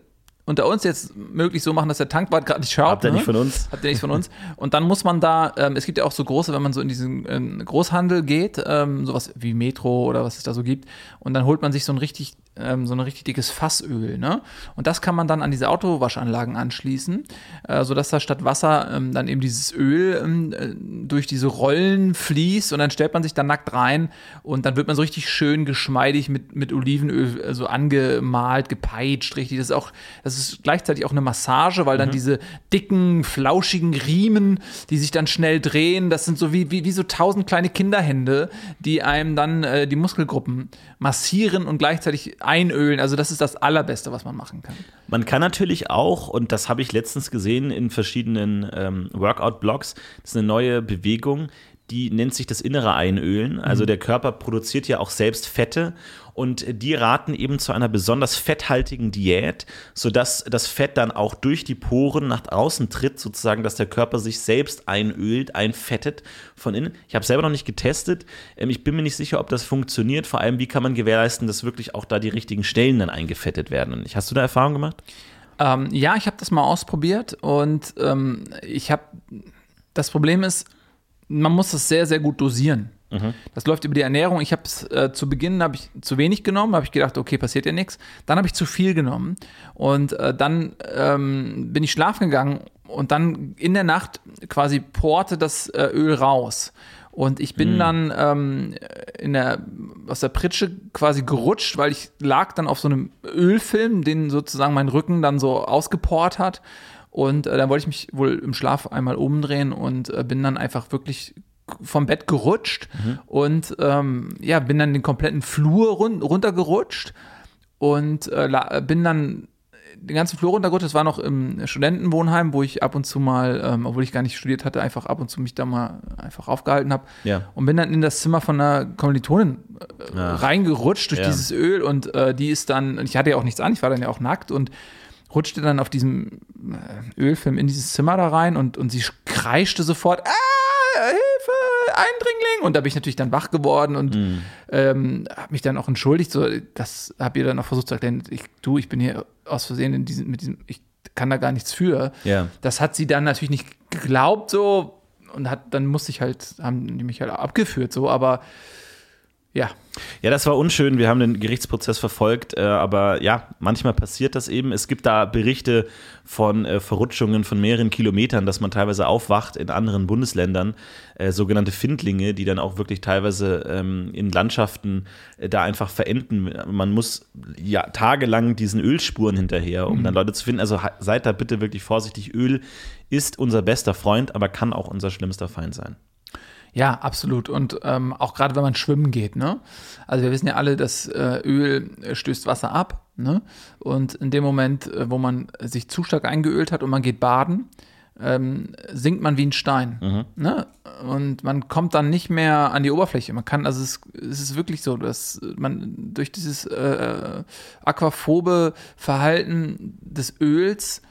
unter uns jetzt möglich so machen, dass der Tankwart gerade nicht schaut. Habt ihr ne? nicht von uns? Habt ihr nicht von uns. Und dann muss man da, ähm, es gibt ja auch so große, wenn man so in diesen ähm, Großhandel geht, ähm, sowas wie Metro oder was es da so gibt, und dann holt man sich so ein richtig, ähm, so ein richtig dickes Fassöl, ne? Und das kann man dann an diese Autowaschanlagen anschließen, äh, sodass da statt Wasser ähm, dann eben dieses Öl ähm, äh, durch diese Rollen fließt und dann stellt man sich da nackt rein und dann wird man so richtig schön geschmeidig mit, mit Olivenöl äh, so angemalt, gepeitscht, richtig. Das ist auch, das ist gleichzeitig auch eine Massage, weil dann diese dicken, flauschigen Riemen, die sich dann schnell drehen, das sind so wie, wie, wie so tausend kleine Kinderhände, die einem dann äh, die Muskelgruppen massieren und gleichzeitig einölen. Also das ist das Allerbeste, was man machen kann. Man kann natürlich auch, und das habe ich letztens gesehen in verschiedenen ähm, Workout-Blogs, das ist eine neue Bewegung, die nennt sich das innere Einölen. Also der Körper produziert ja auch selbst Fette und die raten eben zu einer besonders fetthaltigen Diät, sodass das Fett dann auch durch die Poren nach außen tritt, sozusagen, dass der Körper sich selbst einölt, einfettet von innen. Ich habe selber noch nicht getestet. Ähm, Ich bin mir nicht sicher, ob das funktioniert. Vor allem, wie kann man gewährleisten, dass wirklich auch da die richtigen Stellen dann eingefettet werden. Hast du da Erfahrung gemacht? Ähm, ja, ich habe das mal ausprobiert und ähm, ich habe, das Problem ist, man muss das sehr, sehr gut dosieren. Das läuft über die Ernährung. Ich habe es äh, zu Beginn habe ich zu wenig genommen, habe ich gedacht, okay, passiert ja nichts. Dann habe ich zu viel genommen und äh, dann ähm, bin ich schlafen gegangen und dann in der Nacht quasi porte das äh, Öl raus. Und ich bin dann ähm, in der, aus der Pritsche quasi gerutscht, weil ich lag dann auf so einem Ölfilm, den sozusagen mein Rücken dann so ausgeport hat. Und äh, dann wollte ich mich wohl im Schlaf einmal umdrehen und äh, bin dann einfach wirklich vom Bett gerutscht und ähm, ja, bin dann den kompletten Flur run runtergerutscht und äh, bin dann den ganzen Flur runtergerutscht. Das war noch im Studentenwohnheim, wo ich ab und zu mal, ähm, obwohl ich gar nicht studiert hatte, einfach ab und zu mich da mal einfach aufgehalten habe. Ja. Und bin dann in das Zimmer von einer Kommilitonin äh, reingerutscht durch Ja. dieses Öl und äh, die ist dann, und ich hatte ja auch nichts an, ich war dann ja auch nackt und rutschte dann auf diesem äh, Ölfilm in dieses Zimmer da rein und, und sie kreischte sofort, ah, Eindringling! Und da bin ich natürlich dann wach geworden und Mhm. ähm, habe mich dann auch entschuldigt. So, das habe ihr dann auch versucht zu erklären. Ich, du, ich bin hier aus Versehen in diesem, mit diesem, ich kann da gar nichts für. Ja. Das hat sie dann natürlich nicht geglaubt so und hat, dann musste ich halt, haben die mich halt abgeführt so, aber ja, Ja, das war unschön. Wir haben den Gerichtsprozess verfolgt, äh, aber ja, manchmal passiert das eben. Es gibt da Berichte von äh, Verrutschungen von mehreren Kilometern, dass man teilweise aufwacht in anderen Bundesländern, äh, sogenannte Findlinge, die dann auch wirklich teilweise ähm, in Landschaften äh, da einfach verenden. Man muss ja tagelang diesen Ölspuren hinterher, um dann Leute zu finden. Also seid da bitte wirklich vorsichtig. Öl ist unser bester Freund, aber kann auch unser schlimmster Feind sein. Ja, absolut. Und ähm, auch gerade wenn man schwimmen geht, ne? Also wir wissen ja alle, dass äh, Öl äh, stößt Wasser ab, ne? Und in dem Moment, äh, wo man sich zu stark eingeölt hat und man geht baden, ähm, sinkt man wie ein Stein. Ne? Und man kommt dann nicht mehr an die Oberfläche. Man kann, also es, es ist wirklich so, dass man durch dieses äh, aquaphobe Verhalten des Öls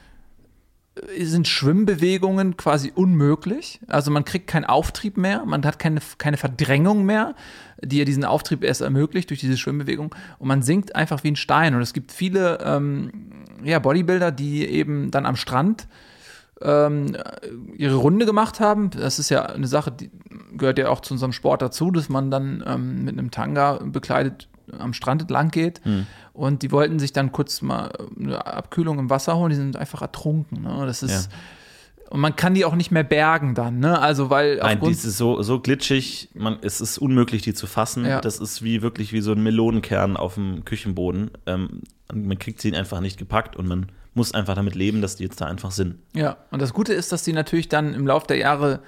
sind Schwimmbewegungen quasi unmöglich. Also man kriegt keinen Auftrieb mehr, man hat keine, keine Verdrängung mehr, die ja diesen Auftrieb erst ermöglicht durch diese Schwimmbewegung. Und man sinkt einfach wie ein Stein. Und es gibt viele ähm, ja, Bodybuilder, die eben dann am Strand ähm, ihre Runde gemacht haben. Das ist ja eine Sache, die gehört ja auch zu unserem Sport dazu, dass man dann ähm, mit einem Tanga bekleidet am Strand entlang geht. Und die wollten sich dann kurz mal eine Abkühlung im Wasser holen, die sind einfach ertrunken. Ne? Das ist. Und man kann die auch nicht mehr bergen dann, ne? Also weil Nein, dies ist so, so glitschig, man, es ist unmöglich, die zu fassen. Ja. Das ist wie wirklich wie so ein Melonenkern auf dem Küchenboden. Ähm, man kriegt sie einfach nicht gepackt und man muss einfach damit leben, dass die jetzt da einfach sind. Ja, und das Gute ist, dass die natürlich dann im Laufe der Jahre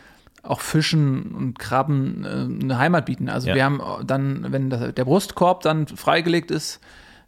auch Fischen und Krabben äh, eine Heimat bieten. Also Ja. wir haben dann, wenn das, der Brustkorb dann freigelegt ist,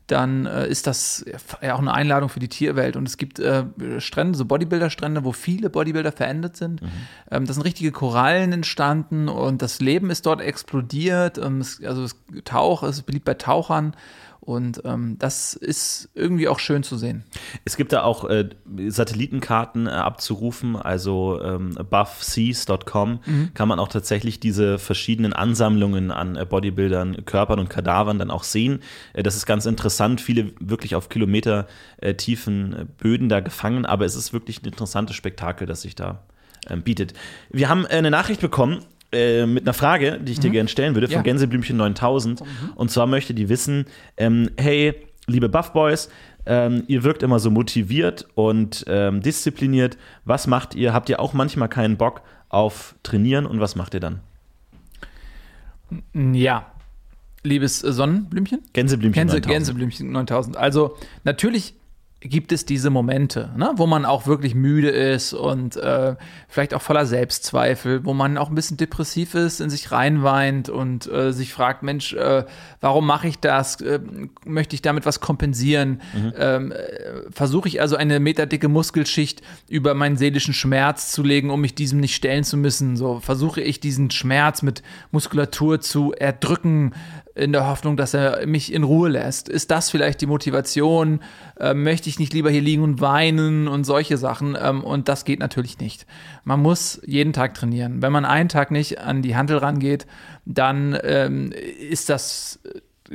dann äh, ist das ja auch eine Einladung für die Tierwelt. Und es gibt äh, Strände, so Bodybuilder-Strände, wo viele Bodybuilder verendet sind. Ähm, das sind richtige Korallen entstanden und das Leben ist dort explodiert. Ähm, es, also es Tauch ist beliebt bei Tauchern. Und ähm, das ist irgendwie auch schön zu sehen. Es gibt da auch äh, Satellitenkarten äh, abzurufen, also ähm, buffseas.com kann man auch tatsächlich diese verschiedenen Ansammlungen an äh, Bodybuildern, Körpern und Kadavern dann auch sehen. Äh, das ist ganz interessant, viele wirklich auf Kilometer äh, tiefen äh, Böden da gefangen, aber es ist wirklich ein interessantes Spektakel, das sich da ähm, bietet. Wir haben äh, eine Nachricht bekommen äh, mit einer Frage, die ich dir gerne stellen würde, von Ja. Gänseblümchen 9000. Und zwar möchte die wissen, ähm, hey, liebe Buff Boys, ähm, ihr wirkt immer so motiviert und ähm, diszipliniert. Was macht ihr? Habt ihr auch manchmal keinen Bock auf Trainieren und was macht ihr dann? Ja. Liebes Sonnenblümchen? Gänseblümchen Gänse, 9000. Gänseblümchen 9000. Also natürlich gibt es diese Momente, ne, wo man auch wirklich müde ist und äh, vielleicht auch voller Selbstzweifel, wo man auch ein bisschen depressiv ist, in sich reinweint und äh, sich fragt, Mensch, äh, warum mache ich das? Äh, möchte ich damit was kompensieren? Ähm, äh, Versuche ich also eine meterdicke Muskelschicht über meinen seelischen Schmerz zu legen, um mich diesem nicht stellen zu müssen? So versuche ich diesen Schmerz mit Muskulatur zu erdrücken, in der Hoffnung, dass er mich in Ruhe lässt. Ist das vielleicht die Motivation? Ähm, möchte ich nicht lieber hier liegen und weinen und solche Sachen? Ähm, und das geht natürlich nicht. Man muss jeden Tag trainieren. Wenn man einen Tag nicht an die Handel rangeht, dann ähm, ist das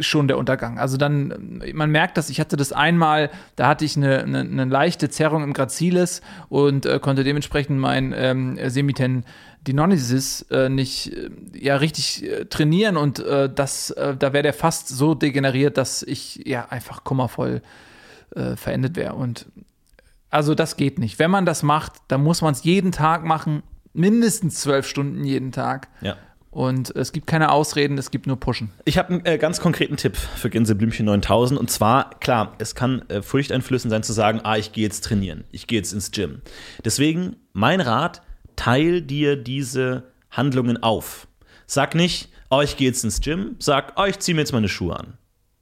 schon der Untergang. Also dann, man merkt das, ich hatte das einmal, da hatte ich eine, eine, eine leichte Zerrung im Gracilis und äh, konnte dementsprechend mein ähm, Semiten Dinonesis äh, nicht äh, ja richtig äh, trainieren und äh, das, äh, da wäre der fast so degeneriert, dass ich ja einfach kummervoll äh, verendet wäre. Und also das geht nicht. Wenn man das macht, dann muss man es jeden Tag machen, mindestens zwölf Stunden jeden Tag. Ja. Und es gibt keine Ausreden, es gibt nur Pushen. Ich habe einen äh, ganz konkreten Tipp für Gänseblümchen 9000 und zwar, klar, es kann äh, furchteinflößend sein zu sagen, ah, ich gehe jetzt trainieren, ich gehe jetzt ins Gym. Deswegen mein Rat, teil dir diese Handlungen auf. Sag nicht, oh, ich gehe jetzt ins Gym, sag, oh, ich ziehe mir jetzt meine Schuhe an.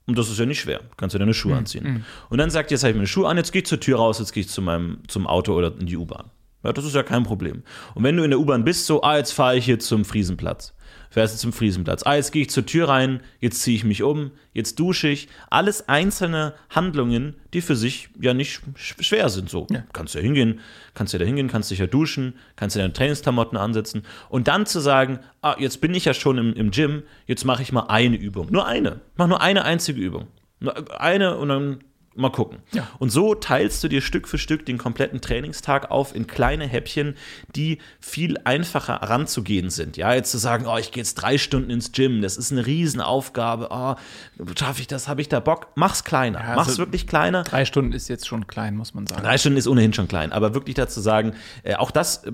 Und das ist ja nicht schwer. Kannst du deine Schuhe anziehen. Und dann sagt, jetzt habe ich meine Schuhe an, jetzt gehe ich zur Tür raus, jetzt gehe ich zu meinem, zum Auto oder in die U-Bahn. Ja, das ist ja kein Problem. Und wenn du in der U-Bahn bist, so, ah, jetzt fahre ich hier zum Friesenplatz. Fährst du zum Friesenplatz. Ah, jetzt gehe ich zur Tür rein, jetzt ziehe ich mich um, jetzt dusche ich. Alles einzelne Handlungen, die für sich ja nicht sch- schwer sind. So, kannst du ja hingehen, kannst ja da hingehen, kannst dich ja duschen, kannst dir deine Trainingsklamotten ansetzen. Und dann zu sagen, ah, jetzt bin ich ja schon im, im Gym, jetzt mache ich mal eine Übung. Nur eine. Mach nur eine einzige Übung. Nur eine und dann Mal gucken. Ja. Und so teilst du dir Stück für Stück den kompletten Trainingstag auf in kleine Häppchen, die viel einfacher ranzugehen sind. Ja, jetzt zu sagen, oh, ich gehe jetzt drei Stunden ins Gym, das ist eine Riesenaufgabe, oh, schaffe ich das, habe ich da Bock? Mach's kleiner, Ja, mach's also- wirklich kleiner. Drei Stunden ist jetzt schon klein, muss man sagen. Drei Stunden ist ohnehin schon klein, aber wirklich dazu sagen, äh, auch das äh,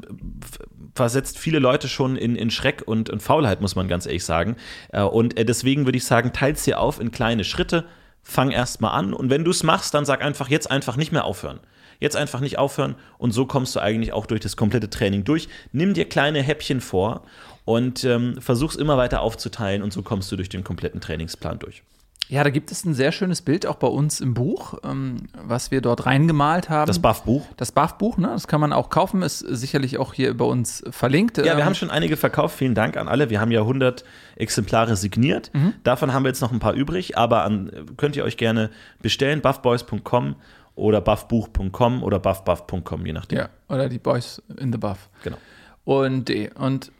versetzt viele Leute schon in, in Schreck und, und Faulheit, muss man ganz ehrlich sagen. Äh, und äh, deswegen würde ich sagen, teils dir auf in kleine Schritte, fang erst mal an und wenn du es machst, dann sag einfach jetzt einfach nicht mehr aufhören. Jetzt einfach nicht aufhören und so kommst du eigentlich auch durch das komplette Training durch. Nimm dir kleine Häppchen vor und ähm, versuch's immer weiter aufzuteilen und so kommst du durch den kompletten Trainingsplan durch. Ja, da gibt es ein sehr schönes Bild auch bei uns im Buch, ähm, was wir dort reingemalt haben. Das Buff-Buch. Das Buff-Buch, ne? das kann man auch kaufen, ist sicherlich auch hier bei uns verlinkt. Ja, wir Ähm, haben schon einige verkauft. Vielen Dank an alle. Wir haben ja 100 Exemplare signiert. Mhm. Davon haben wir jetzt noch ein paar übrig, aber an, könnt ihr euch gerne bestellen. buffboys.com oder buffbuch.com oder buffbuff.com, je nachdem. Ja, oder die Boys in the Buff. Genau. Und, eh, und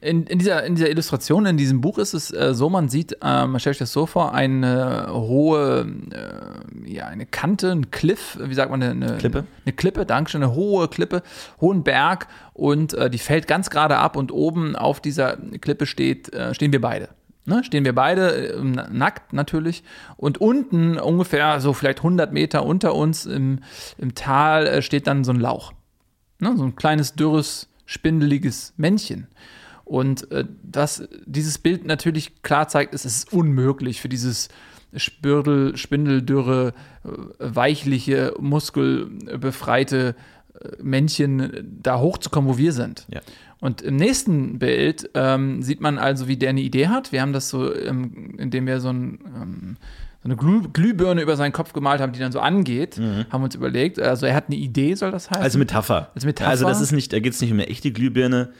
in, in, dieser, in dieser Illustration, in diesem Buch ist es äh, so, man sieht, äh, man stellt sich das so vor, eine hohe, äh, ja, eine Kante, ein Cliff, wie sagt man, eine, eine Klippe. Eine Klippe, Dankeschön, eine hohe Klippe, hohen Berg und äh, die fällt ganz gerade ab und oben auf dieser Klippe steht, äh, stehen wir beide. Ne, stehen wir beide äh, nackt natürlich und unten ungefähr so vielleicht 100 Meter unter uns im, im Tal steht dann so ein Lauch. Ne, so ein kleines, dürres, spindeliges Männchen. Und äh, das, dieses Bild natürlich klar zeigt, es ist unmöglich für dieses Spürdel, Spindeldürre, äh, weichliche, muskelbefreite äh, Männchen da hochzukommen, wo wir sind. Ja. Und im nächsten Bild ähm, sieht man also, wie der eine Idee hat. Wir haben das so, ähm, indem wir so, ein, ähm, so eine Glüh Glühbirne über seinen Kopf gemalt haben, die dann so angeht, haben uns überlegt. Also er hat eine Idee, soll das heißen? Mhm. Also Metapher. Als Metapher? Also das ist nicht, da geht es nicht um eine echte Glühbirne.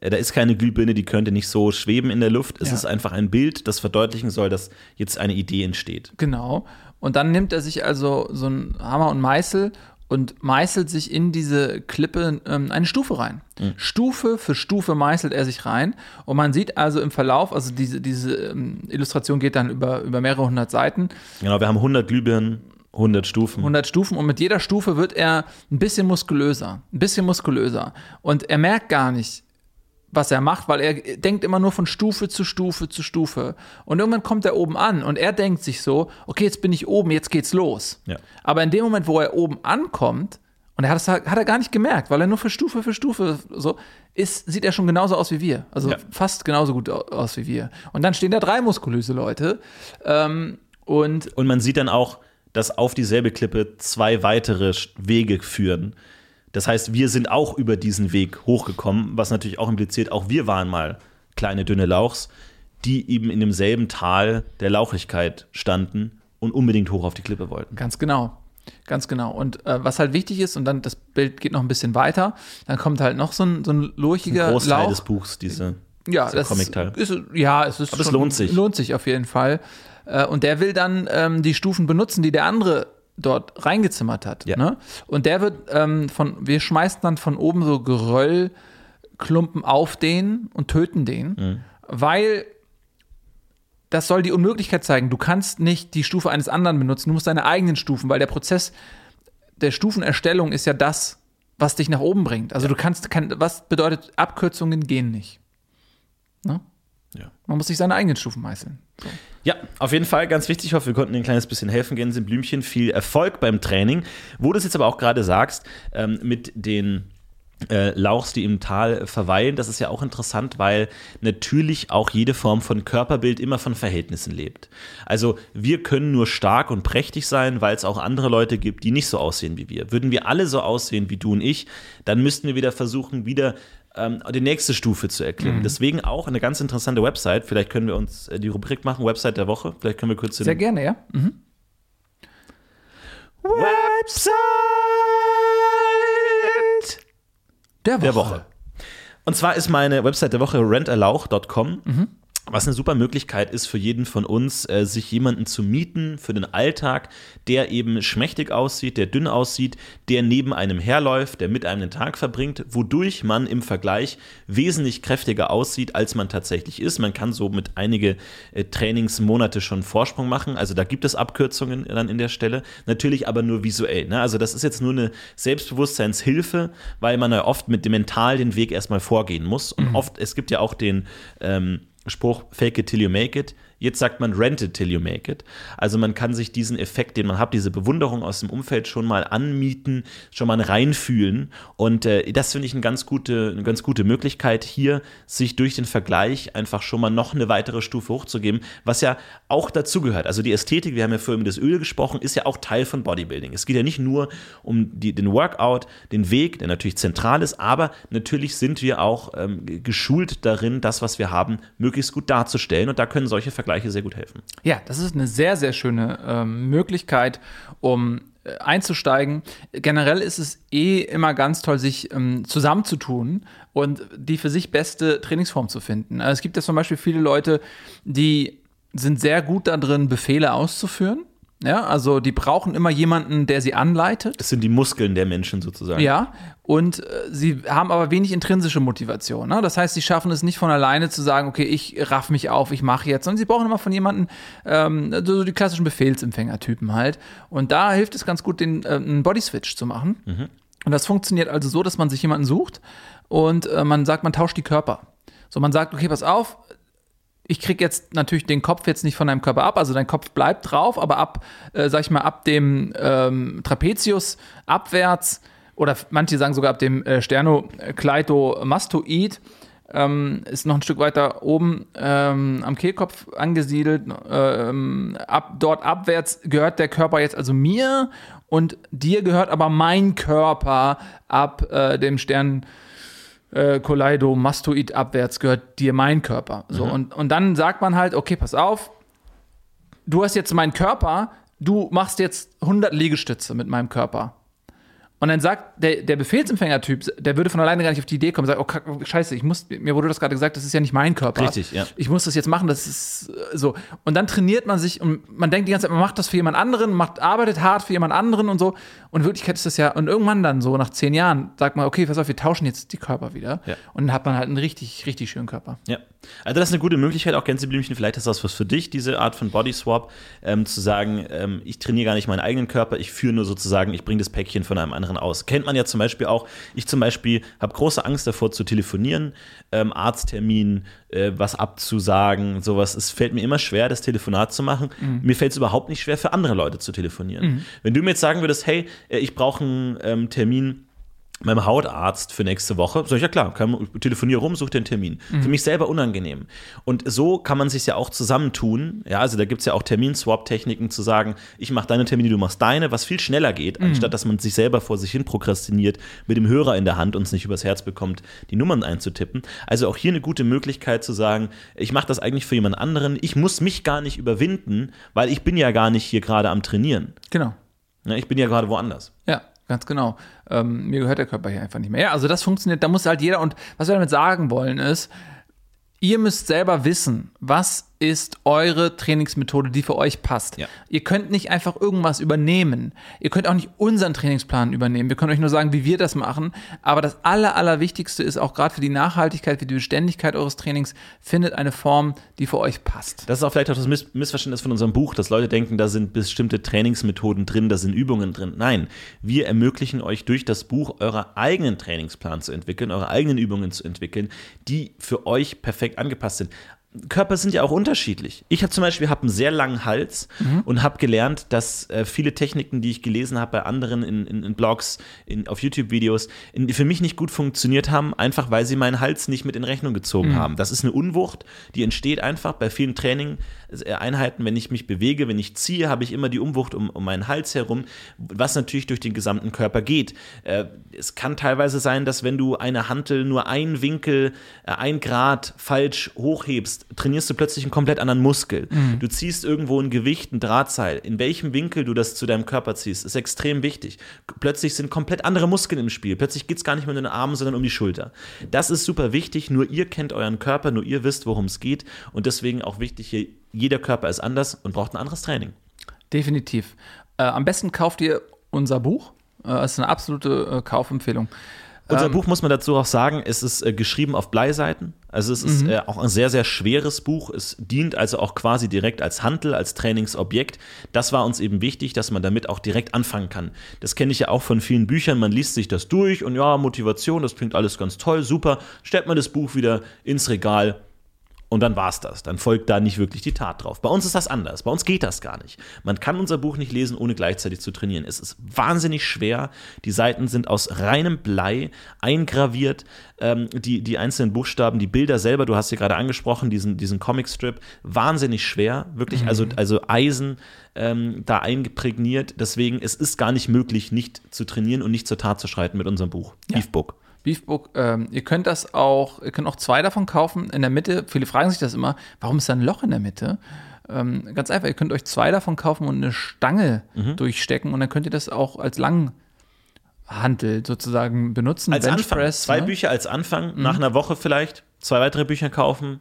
Äh, Da ist keine Glühbirne, die könnte nicht so schweben in der Luft. Es Ja. ist einfach ein Bild, das verdeutlichen soll, dass jetzt eine Idee entsteht. Genau. Und dann nimmt er sich also so einen Hammer und Meißel und meißelt sich in diese Klippe ähm, eine Stufe rein. Stufe für Stufe meißelt er sich rein. Und man sieht also im Verlauf, also diese, diese ähm, Illustration geht dann über, über mehrere hundert Seiten, Genau, wir haben 100 Glühbirnen, 100 Stufen. 100 Stufen und mit jeder Stufe wird er ein bisschen muskulöser, ein bisschen muskulöser. Und er merkt gar nicht, was er macht, weil er denkt immer nur von Stufe zu Stufe zu Stufe. Und irgendwann kommt er oben an und er denkt sich so, okay, jetzt bin ich oben, jetzt geht's los. Ja. Aber in dem Moment, wo er oben ankommt, und er hat das hat er gar nicht gemerkt, weil er nur für Stufe für Stufe so ist, sieht er schon genauso aus wie wir. Also Ja. fast genauso gut au- aus wie wir. Und dann stehen da drei muskulöse Leute. Ähm, und Und man sieht dann auch, dass auf dieselbe Klippe zwei weitere Wege führen. Das heißt, wir sind auch über diesen Weg hochgekommen, was natürlich auch impliziert, auch wir waren mal kleine, dünne Lauchs, die eben in demselben Tal der Lauchigkeit standen und unbedingt hoch auf die Klippe wollten. Ganz genau. Ganz genau. Und äh, was halt wichtig ist, und dann das Bild geht noch ein bisschen weiter, dann kommt halt noch so ein, so ein lurchiger Großteil Lauch. des Buchs, diese, ja, dieser das Comic-Teil. ist, ja, es ist Aber es schon- lohnt sich. Lohnt sich auf jeden Fall. Äh, und der will dann ähm, die Stufen benutzen, die der andere dort reingezimmert hat. Ja. Ne? Und der wird ähm, von, wir schmeißen dann von oben so Geröllklumpen auf den und töten den, Mhm. weil das soll die Unmöglichkeit zeigen. Du kannst nicht die Stufe eines anderen benutzen, du musst deine eigenen Stufen, weil der Prozess der Stufenerstellung ist ja das, was dich nach oben bringt. Also du kannst, kann, was bedeutet, Abkürzungen gehen nicht. Ne? Ja. Man muss sich seine eigenen Stufen meißeln. So. Ja, auf jeden Fall ganz wichtig. Ich hoffe, wir konnten ein kleines bisschen helfen. Gänseblümchen, viel Erfolg beim Training. Wo du es jetzt aber auch gerade sagst, ähm, mit den äh, Lauchs, die im Tal verweilen. Das ist ja auch interessant, weil natürlich auch jede Form von Körperbild immer von Verhältnissen lebt. Also wir können nur stark und prächtig sein, weil es auch andere Leute gibt, die nicht so aussehen wie wir. Würden wir alle so aussehen wie du und ich, dann müssten wir wieder versuchen, wieder ähm, die nächste Stufe zu erklimmen. Deswegen auch eine ganz interessante Website. Vielleicht können wir uns äh, die Rubrik machen, Website der Woche. Vielleicht können wir kurz Sehr gerne, ja. Mhm. Website Der Woche. der Woche. Und zwar ist meine Website der Woche rentalauch.com. Mhm. Was eine super Möglichkeit ist für jeden von uns, äh, sich jemanden zu mieten für den Alltag, der eben schmächtig aussieht, der dünn aussieht, der neben einem herläuft, der mit einem den Tag verbringt, wodurch man im Vergleich wesentlich kräftiger aussieht, als man tatsächlich ist. Man kann so mit einige äh, Trainingsmonate schon Vorsprung machen. Also da gibt es Abkürzungen dann in der Stelle. Natürlich aber nur visuell. Ne? Also das ist jetzt nur eine Selbstbewusstseinshilfe, weil man ja oft mit dem Mental den Weg erstmal vorgehen muss. Und oft, es gibt ja auch den ähm, Spruch Fake it till you make it. Jetzt sagt man rent it till you make it. Also man kann sich diesen Effekt, den man hat, diese Bewunderung aus dem Umfeld schon mal anmieten, schon mal reinfühlen. Und äh, das finde ich eine ganz, gute, eine ganz gute Möglichkeit, hier sich durch den Vergleich einfach schon mal noch eine weitere Stufe hochzugeben, was ja auch dazugehört. Also die Ästhetik, wir haben ja vorhin über das Öl gesprochen, ist ja auch Teil von Bodybuilding. Es geht ja nicht nur um die, den Workout, den Weg, der natürlich zentral ist, aber natürlich sind wir auch ähm, geschult darin, das, was wir haben, möglichst gut darzustellen. Und da können solche Vergleiche sehr gut helfen. Ja, das ist eine sehr, sehr schöne ähm, Möglichkeit, um äh, einzusteigen. Generell ist es eh immer ganz toll, sich ähm, zusammenzutun und die für sich beste Trainingsform zu finden. Also es gibt ja zum Beispiel viele Leute, die sind sehr gut darin, Befehle auszuführen. Ja, also die brauchen immer jemanden, der sie anleitet. Das sind die Muskeln der Menschen sozusagen. Ja, und äh, sie haben aber wenig intrinsische Motivation. Ne? Das heißt, sie schaffen es nicht von alleine zu sagen, okay, ich raff mich auf, ich mache jetzt, sondern sie brauchen immer von jemandem, ähm, so die klassischen Befehlsempfängertypen halt. Und da hilft es ganz gut, den, äh, einen Bodyswitch zu machen. Und das funktioniert also so, dass man sich jemanden sucht und äh, man sagt, man tauscht die Körper. So, man sagt, okay, pass auf, ich krieg jetzt natürlich den Kopf jetzt nicht von deinem Körper ab, also dein Kopf bleibt drauf, aber ab, äh, sag ich mal, ab dem ähm, Trapezius abwärts oder manche sagen sogar ab dem äh, Sternokleitomastoid ähm, ist noch ein Stück weiter oben ähm, am Kehlkopf angesiedelt. Ähm, ab, dort abwärts gehört der Körper jetzt also mir und dir gehört aber mein Körper ab äh, dem Stern äh, Koleidomastoid abwärts gehört dir mein Körper. So, und, und dann sagt man halt, okay, pass auf, du hast jetzt meinen Körper, du machst jetzt 100 Liegestütze mit meinem Körper. Und dann sagt der, der Befehlsempfängertyp, der würde von alleine gar nicht auf die Idee kommen, sagt, oh kack, scheiße, ich muss, mir wurde das gerade gesagt, das ist ja nicht mein Körper. Richtig, ja. Ich muss das jetzt machen, das ist äh, so. Und dann trainiert man sich und man denkt die ganze Zeit, man macht das für jemand anderen, macht, arbeitet hart für jemand anderen und so. Und in Wirklichkeit ist das ja, und irgendwann dann so nach zehn Jahren sagt man, okay, pass auf, wir tauschen jetzt die Körper wieder. Ja. Und dann hat man halt einen richtig, richtig schönen Körper. Ja. Also das ist eine gute Möglichkeit, auch Gänseblümchen, vielleicht ist das was für dich, diese Art von Body Swap, ähm, zu sagen, ähm, ich trainiere gar nicht meinen eigenen Körper, ich führe nur sozusagen, ich bringe das Päckchen von einem anderen aus. Kennt man ja zum Beispiel auch, ich zum Beispiel habe große Angst davor zu telefonieren, ähm, Arzttermin, äh, was abzusagen, sowas. Es fällt mir immer schwer, das Telefonat zu machen. Mir fällt es überhaupt nicht schwer, für andere Leute zu telefonieren. Wenn du mir jetzt sagen würdest, hey, äh, ich brauche einen ähm, Termin meinem Hautarzt für nächste Woche. Sag ich, ja klar, kann, telefoniere rum, such einen Termin. Für mich selber unangenehm. Und so kann man sich ja auch zusammentun. Ja, also da gibt es ja auch Terminswap-Techniken zu sagen, ich mache deine Termine, du machst deine, was viel schneller geht, anstatt dass man sich selber vor sich hin prokrastiniert, mit dem Hörer in der Hand und es nicht übers Herz bekommt, die Nummern einzutippen. Also auch hier eine gute Möglichkeit zu sagen, ich mache das eigentlich für jemand anderen, ich muss mich gar nicht überwinden, weil ich bin ja gar nicht hier gerade am Trainieren. Genau. Ja, ich bin ja gerade woanders. Ja, ganz genau. Ähm, mir gehört der Körper hier einfach nicht mehr. Ja, also das funktioniert, da muss halt jeder, und was wir damit sagen wollen ist, ihr müsst selber wissen, was ist eure Trainingsmethode, die für euch passt. Ja. Ihr könnt nicht einfach irgendwas übernehmen. Ihr könnt auch nicht unseren Trainingsplan übernehmen. Wir können euch nur sagen, wie wir das machen. Aber das Aller, Allerwichtigste ist auch gerade für die Nachhaltigkeit, für die Beständigkeit eures Trainings, findet eine Form, die für euch passt. Das ist auch vielleicht auch das Miss Missverständnis von unserem Buch, dass Leute denken, da sind bestimmte Trainingsmethoden drin, da sind Übungen drin. Nein, wir ermöglichen euch durch das Buch euren eigenen Trainingsplan zu entwickeln, eure eigenen Übungen zu entwickeln, die für euch perfekt angepasst sind. Körper sind ja auch unterschiedlich. Ich habe zum Beispiel hab einen sehr langen Hals Mhm. und habe gelernt, dass äh, viele Techniken, die ich gelesen habe bei anderen in, in, in Blogs, in, auf YouTube-Videos, für mich nicht gut funktioniert haben, einfach weil sie meinen Hals nicht mit in Rechnung gezogen Mhm. haben. Das ist eine Unwucht, die entsteht einfach bei vielen Training-Einheiten, wenn ich mich bewege, wenn ich ziehe, habe ich immer die Umwucht um, um meinen Hals herum, was natürlich durch den gesamten Körper geht. Äh, es kann teilweise sein, dass wenn du eine Hantel nur ein Winkel, äh, ein Grad falsch hochhebst, trainierst du plötzlich einen komplett anderen Muskel. Du ziehst irgendwo ein Gewicht, ein Drahtseil. In welchem Winkel du das zu deinem Körper ziehst, ist extrem wichtig. Plötzlich sind komplett andere Muskeln im Spiel. Plötzlich geht es gar nicht mehr um den Arm, sondern um die Schulter. Das ist super wichtig. Nur ihr kennt euren Körper, nur ihr wisst, worum es geht. Und deswegen auch wichtig hier, jeder Körper ist anders und braucht ein anderes Training. Definitiv. Äh, am besten kauft ihr unser Buch. Äh, es ist eine absolute äh, Kaufempfehlung. Unser Ähm, Buch muss man dazu auch sagen, es ist äh, geschrieben auf Bleiseiten. Also es ist äh, auch ein sehr, sehr schweres Buch. Es dient also auch quasi direkt als Handel, als Trainingsobjekt. Das war uns eben wichtig, dass man damit auch direkt anfangen kann. Das kenne ich ja auch von vielen Büchern. Man liest sich das durch und ja, Motivation, das klingt alles ganz toll, super. Stellt man das Buch wieder ins Regal. Und dann war's das. Dann folgt da nicht wirklich die Tat drauf. Bei uns ist das anders. Bei uns geht das gar nicht. Man kann unser Buch nicht lesen, ohne gleichzeitig zu trainieren. Es ist wahnsinnig schwer. Die Seiten sind aus reinem Blei eingraviert. Ähm, die, die einzelnen Buchstaben, die Bilder selber, du hast sie gerade angesprochen, diesen, diesen Comicstrip, wahnsinnig schwer. Wirklich, also, also Eisen ähm, da eingeprägniert. Deswegen, es ist gar nicht möglich, nicht zu trainieren und nicht zur Tat zu schreiten mit unserem Buch. Beefbook. Beefbook, ähm, ihr könnt das auch, ihr könnt auch zwei davon kaufen. In der Mitte, viele fragen sich das immer, warum ist da ein Loch in der Mitte? Ähm, ganz einfach, ihr könnt euch zwei davon kaufen und eine Stange Mhm. durchstecken und dann könnt ihr das auch als Langhantel sozusagen benutzen. Als Anfang. Benchpress, Zwei ne? Mhm. Bücher als Anfang, nach einer Woche vielleicht, zwei weitere Bücher kaufen,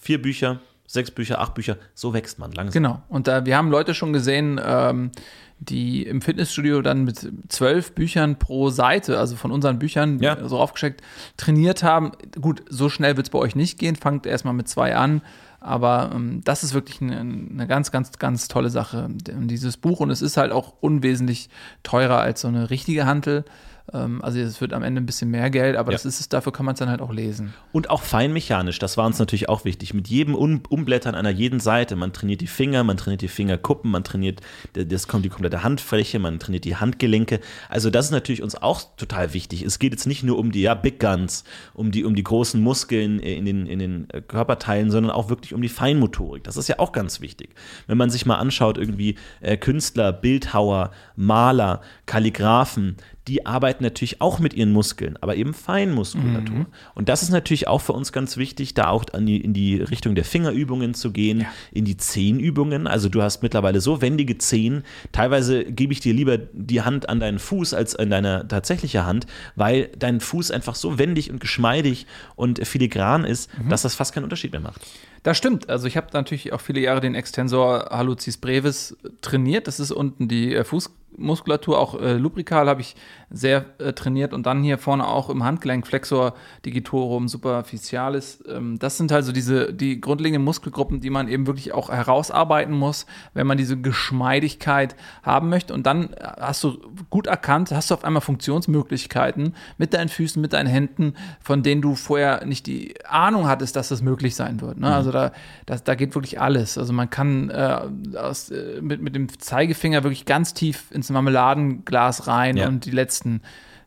vier Bücher, sechs Bücher, acht Bücher. So wächst man langsam. Genau. Und da, wir haben Leute schon gesehen, ähm, die im Fitnessstudio dann mit zwölf Büchern pro Seite, also von unseren Büchern Ja. so aufgesteckt, trainiert haben. Gut, so schnell wird es bei euch nicht gehen. Fangt erstmal mit zwei an. Aber ähm, das ist wirklich eine, eine ganz, ganz, ganz tolle Sache. Dieses Buch, und es ist halt auch unwesentlich teurer als so eine richtige Hantel. Ähm, also es wird am Ende ein bisschen mehr Geld, aber Ja. das ist es, dafür kann man es dann halt auch lesen. Und auch feinmechanisch, das war uns natürlich auch wichtig. Mit jedem um Umblättern einer jeden Seite, man trainiert die Finger, man trainiert die Fingerkuppen, man trainiert das kommt die komplette Handfläche, man trainiert die Handgelenke. Also das ist natürlich uns auch total wichtig. Es geht jetzt nicht nur um die ja, Big Guns, um die, um die großen Muskeln in den, in den äh, Körperteilen, sondern auch wirklich um die Feinmotorik. Das ist ja auch ganz wichtig. Wenn man sich mal anschaut, irgendwie äh, Künstler, Bildhauer, Maler, Kalligraphen, die arbeiten natürlich auch mit ihren Muskeln, aber eben Feinmuskulatur. Und das ist natürlich auch für uns ganz wichtig, da auch die, in die Richtung der Fingerübungen zu gehen, in die Zehenübungen. Also du hast mittlerweile so wendige Zehen. Teilweise gebe ich dir lieber die Hand an deinen Fuß als an deine tatsächliche Hand, weil dein Fuß einfach so wendig und geschmeidig und filigran ist, dass das fast keinen Unterschied mehr macht. Das stimmt. Also ich habe natürlich auch viele Jahre den Extensor hallucis brevis trainiert. Das ist unten die äh, Fußmuskulatur, auch äh, lubrikal habe ich sehr äh, trainiert und dann hier vorne auch im Handgelenk Flexor digitorum superficialis. Ähm, das sind also diese die grundlegenden Muskelgruppen, die man eben wirklich auch herausarbeiten muss, wenn man diese Geschmeidigkeit haben möchte. Und dann äh, hast du gut erkannt, hast du auf einmal Funktionsmöglichkeiten mit deinen Füßen, mit deinen Händen, von denen du vorher nicht die Ahnung hattest, dass das möglich sein wird. Ne? Also da, das, da geht wirklich alles. Also man kann äh, aus, äh, mit, mit dem Zeigefinger wirklich ganz tief ins Marmeladenglas rein Ja. und die letzten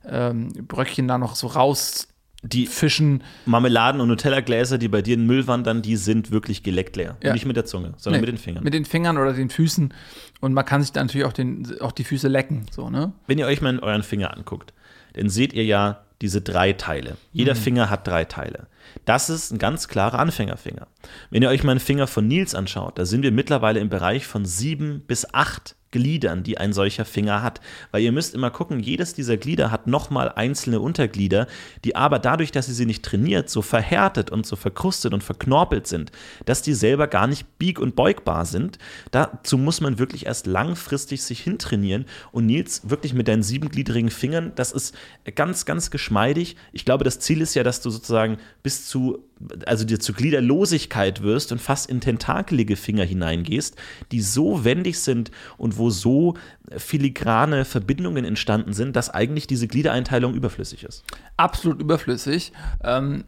ähm, Bröckchen da noch so raus Die fischen. Marmeladen- und Nutella-Gläser, die bei dir in den Müll wandern, die sind wirklich geleckt leer. Ja. Nicht mit der Zunge, sondern Nee, mit den Fingern. Mit den Fingern oder den Füßen. Und man kann sich dann natürlich auch, den, auch die Füße lecken. So, ne? Wenn ihr euch mal euren Finger anguckt, dann seht ihr ja diese drei Teile. Jeder Finger hat drei Teile. Das ist ein ganz klarer Anfängerfinger. Wenn ihr euch mal einen Finger von Nils anschaut, da sind wir mittlerweile im Bereich von sieben bis acht Gliedern, die ein solcher Finger hat. Weil ihr müsst immer gucken, jedes dieser Glieder hat nochmal einzelne Unterglieder, die aber dadurch, dass ihr sie nicht trainiert, so verhärtet und so verkrustet und verknorpelt sind, dass die selber gar nicht bieg- und beugbar sind. Dazu muss man wirklich erst langfristig sich hintrainieren. Und Nils, wirklich mit deinen siebengliedrigen Fingern, das ist ganz, ganz geschmeidig. Ich glaube, das Ziel ist ja, dass du sozusagen bis zu also dir zu Gliederlosigkeit wirst und fast in tentakelige Finger hineingehst, die so wendig sind und wo so filigrane Verbindungen entstanden sind, dass eigentlich diese Gliedereinteilung überflüssig ist. Absolut überflüssig. Ähm,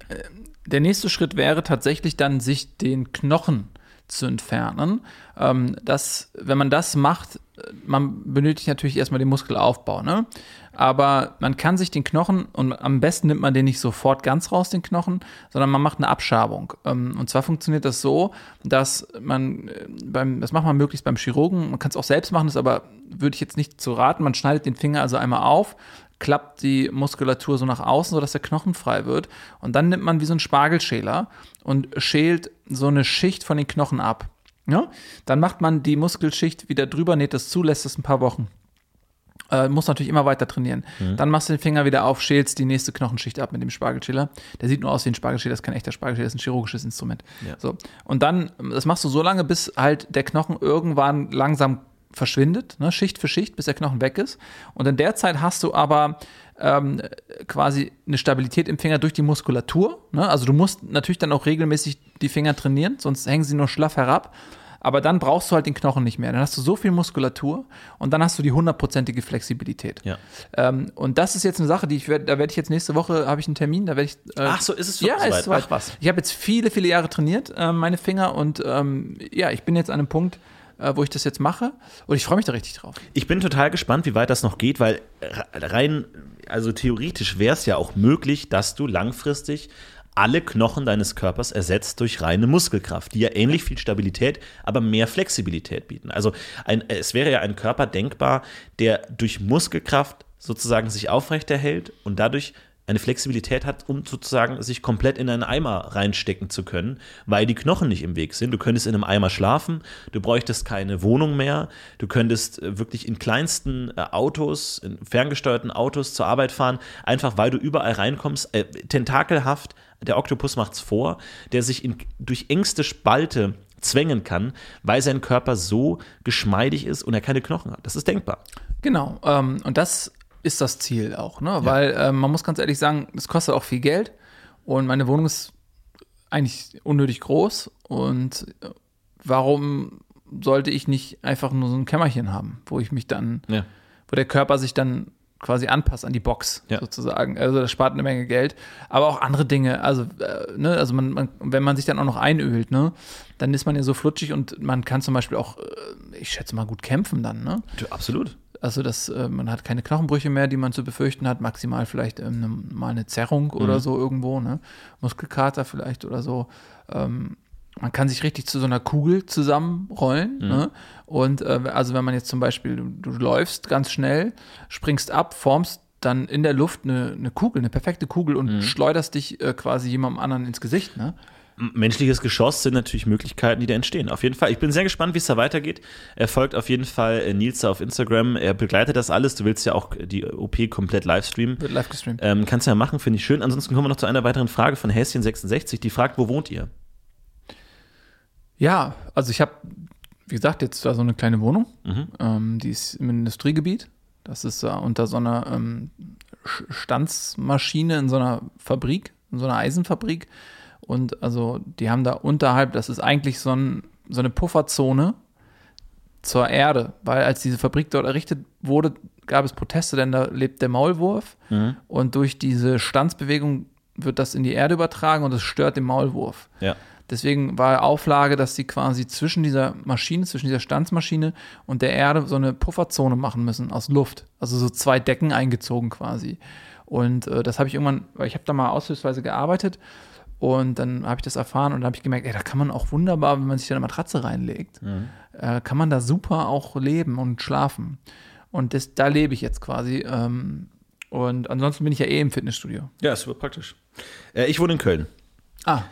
der nächste Schritt wäre tatsächlich dann, sich den Knochen zu entfernen. Ähm, das, wenn man das macht, man benötigt natürlich erstmal den Muskelaufbau, ne? Aber man kann sich den Knochen, und am besten nimmt man den nicht sofort ganz raus, den Knochen, sondern man macht eine Abschabung. Ähm, und zwar funktioniert das so, dass man äh, beim, das macht man möglichst beim Chirurgen, man kann es auch selbst machen, das aber würde ich jetzt nicht zu raten. Man schneidet den Finger also einmal auf, klappt die Muskulatur so nach außen, sodass der Knochen frei wird. Und dann nimmt man wie so einen Spargelschäler und schält so eine Schicht von den Knochen ab. Ja? Dann macht man die Muskelschicht wieder drüber, näht das zu, lässt es ein paar Wochen. Äh, muss natürlich immer weiter trainieren. Mhm. Dann machst du den Finger wieder auf, schälst die nächste Knochenschicht ab mit dem Spargelschäler. Der sieht nur aus wie ein Spargelschäler, das ist kein echter Spargelschäler, das ist ein chirurgisches Instrument. Ja. So. Und dann, das machst du so lange, bis halt der Knochen irgendwann langsam verschwindet, ne, Schicht für Schicht, bis der Knochen weg ist. Und in der Zeit hast du aber ähm, quasi eine Stabilität im Finger durch die Muskulatur. Ne? Also du musst natürlich dann auch regelmäßig die Finger trainieren, sonst hängen sie nur schlaff herab aber dann brauchst du halt den Knochen nicht mehr. Dann hast du so viel Muskulatur und dann hast du die hundertprozentige Flexibilität. Ja. Ähm, und das ist jetzt eine Sache, die ich werde, da werde ich jetzt nächste Woche, habe ich einen Termin, da werde ich. Äh, Ach so, ist es schon ja, so weit? Ach, was. Ich habe jetzt viele, viele Jahre trainiert, äh, meine Finger und ähm, ja, ich bin jetzt an einem Punkt, äh, wo ich das jetzt mache. Und ich freue mich da richtig drauf. Ich bin total gespannt, wie weit das noch geht, weil rein, also theoretisch wäre es ja auch möglich, dass du langfristig alle Knochen deines Körpers ersetzt durch reine Muskelkraft, die ja ähnlich viel Stabilität, aber mehr Flexibilität bieten. Also ein, es wäre ja ein Körper denkbar, der durch Muskelkraft sozusagen sich aufrechterhält und dadurch eine Flexibilität hat, um sozusagen sich komplett in einen Eimer reinstecken zu können, weil die Knochen nicht im Weg sind. Du könntest in einem Eimer schlafen, du bräuchtest keine Wohnung mehr, du könntest äh, wirklich in kleinsten äh, Autos, in ferngesteuerten Autos zur Arbeit fahren, einfach weil du überall reinkommst, äh, tentakelhaft, der Oktopus macht's vor, der sich in, durch engste Spalte zwängen kann, weil sein Körper so geschmeidig ist und er keine Knochen hat. Das ist denkbar. Genau. Ähm, und das ist das Ziel auch, ne? Ja. Weil äh, man muss ganz ehrlich sagen, es kostet auch viel Geld und meine Wohnung ist eigentlich unnötig groß und äh, warum sollte ich nicht einfach nur so ein Kämmerchen haben, wo ich mich dann, ja. wo der Körper sich dann quasi anpasst an die Box ja. sozusagen. Also das spart eine Menge Geld, aber auch andere Dinge. Also, äh, ne, also man, man, wenn man sich dann auch noch einölt, ne, dann ist man ja so flutschig und man kann zum Beispiel auch, äh, ich schätze mal, gut kämpfen dann, ne? Absolut. Also das, äh, man hat keine Knochenbrüche mehr, die man zu befürchten hat, maximal vielleicht ähm, mal eine Zerrung mhm. oder so irgendwo, ne? Muskelkater vielleicht oder so. Ähm, man kann sich richtig zu so einer Kugel zusammenrollen. Mhm. Ne? Und äh, also wenn man jetzt zum Beispiel, du, du, läufst ganz schnell, springst ab, formst dann in der Luft eine, eine Kugel, eine perfekte Kugel und mhm. schleuderst dich äh, quasi jemandem anderen ins Gesicht. Ne? Menschliches Geschoss sind natürlich Möglichkeiten, die da entstehen. Auf jeden Fall. Ich bin sehr gespannt, wie es da weitergeht. Er folgt auf jeden Fall äh, Nils auf Instagram. Er begleitet das alles. Du willst ja auch die OP komplett live streamen. Wird live gestreamt. Ähm, kannst du ja machen, finde ich schön. Ansonsten kommen wir noch zu einer weiteren Frage von Häschen66. Die fragt, wo wohnt ihr? Ja, also ich habe, wie gesagt, jetzt da so eine kleine Wohnung. Mhm. Ähm, die ist im Industriegebiet. Das ist äh, unter so einer ähm, Stanzmaschine in so einer Fabrik, in so einer Eisenfabrik. Und also die haben da unterhalb, das ist eigentlich so, ein, so eine Pufferzone zur Erde, weil als diese Fabrik dort errichtet wurde, gab es Proteste, denn da lebt der Maulwurf mhm. und durch diese Stanzbewegung wird das in die Erde übertragen und es stört den Maulwurf. Ja. Deswegen war Auflage, dass sie quasi zwischen dieser Maschine, zwischen dieser Stanzmaschine und der Erde so eine Pufferzone machen müssen aus Luft. Also so zwei Decken eingezogen quasi. Und äh, das habe ich irgendwann, weil ich habe da mal aushilfsweise gearbeitet und dann habe ich das erfahren und dann habe ich gemerkt, ey, da kann man auch wunderbar, wenn man sich da eine Matratze reinlegt, mhm. äh, kann man da super auch leben und schlafen. Und das, da lebe ich jetzt quasi. Ähm, und ansonsten bin ich ja eh im Fitnessstudio. Ja, super praktisch. Äh, ich wohne in Köln. Ah.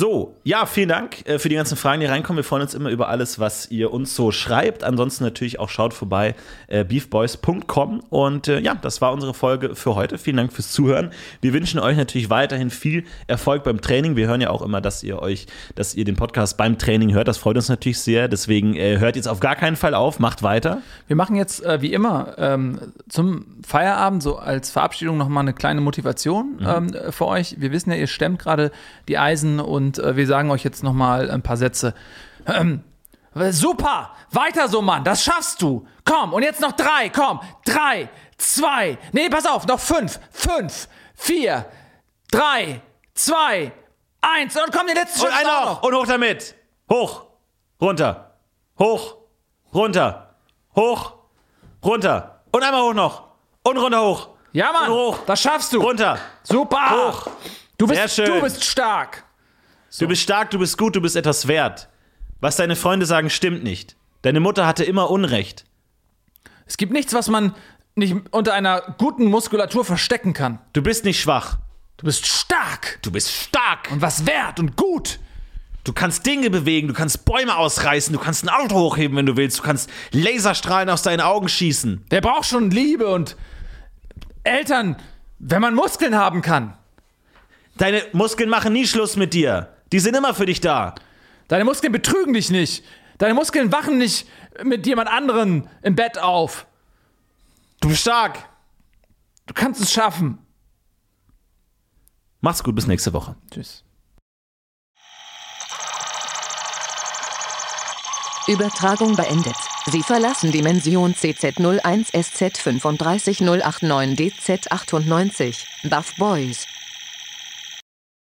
So, ja, vielen Dank äh, für die ganzen Fragen, die reinkommen. Wir freuen uns immer über alles, was ihr uns so schreibt. Ansonsten natürlich auch schaut vorbei äh, beefboys.com. Und äh, ja, das war unsere Folge für heute. Vielen Dank fürs Zuhören. Wir wünschen euch natürlich weiterhin viel Erfolg beim Training. Wir hören ja auch immer, dass ihr euch, dass ihr den Podcast beim Training hört. Das freut uns natürlich sehr. Deswegen hört jetzt auf gar keinen Fall auf, macht weiter. Wir machen jetzt wie immer ähm, zum Feierabend so als Verabschiedung nochmal eine kleine Motivation ähm, für euch. Wir wissen ja, ihr stemmt gerade die Eisen und äh, wir sagen euch jetzt nochmal ein paar Sätze. Ähm, super! Weiter so, Mann! Das schaffst du! Komm, und jetzt noch drei, komm! Drei, zwei, nee, pass auf, noch fünf, fünf, vier, drei, zwei, eins und komm, den letzten Und Schritt einer auch noch. Und hoch damit. Hoch. Runter. Hoch. Runter. Hoch. Runter. Und einmal hoch noch. Und runter hoch. Ja, Mann! Und hoch. Das schaffst du! Runter. Super! Hoch. Du bist, Sehr schön. du bist stark! Du bist stark, du bist gut, du bist etwas wert. Was deine Freunde sagen, stimmt nicht. Deine Mutter hatte immer Unrecht. Es gibt nichts, was man nicht unter einer guten Muskulatur verstecken kann. Du bist nicht schwach. Du bist stark Du bist stark. und was wert und gut. Du kannst Dinge bewegen, du kannst Bäume ausreißen, du kannst ein Auto hochheben, wenn du willst, du kannst Laserstrahlen aus deinen Augen schießen. Wer braucht schon Liebe und Eltern, wenn man Muskeln haben kann? Deine Muskeln machen nie Schluss mit dir. Die sind immer für dich da. Deine Muskeln betrügen dich nicht. Deine Muskeln wachen nicht mit jemand anderen im Bett auf. Du bist stark. Du kannst es schaffen. Mach's gut, bis nächste Woche. Tschüss. Übertragung beendet. Sie verlassen Dimension CZ01 SZ35089 DZ98. Buff Boys.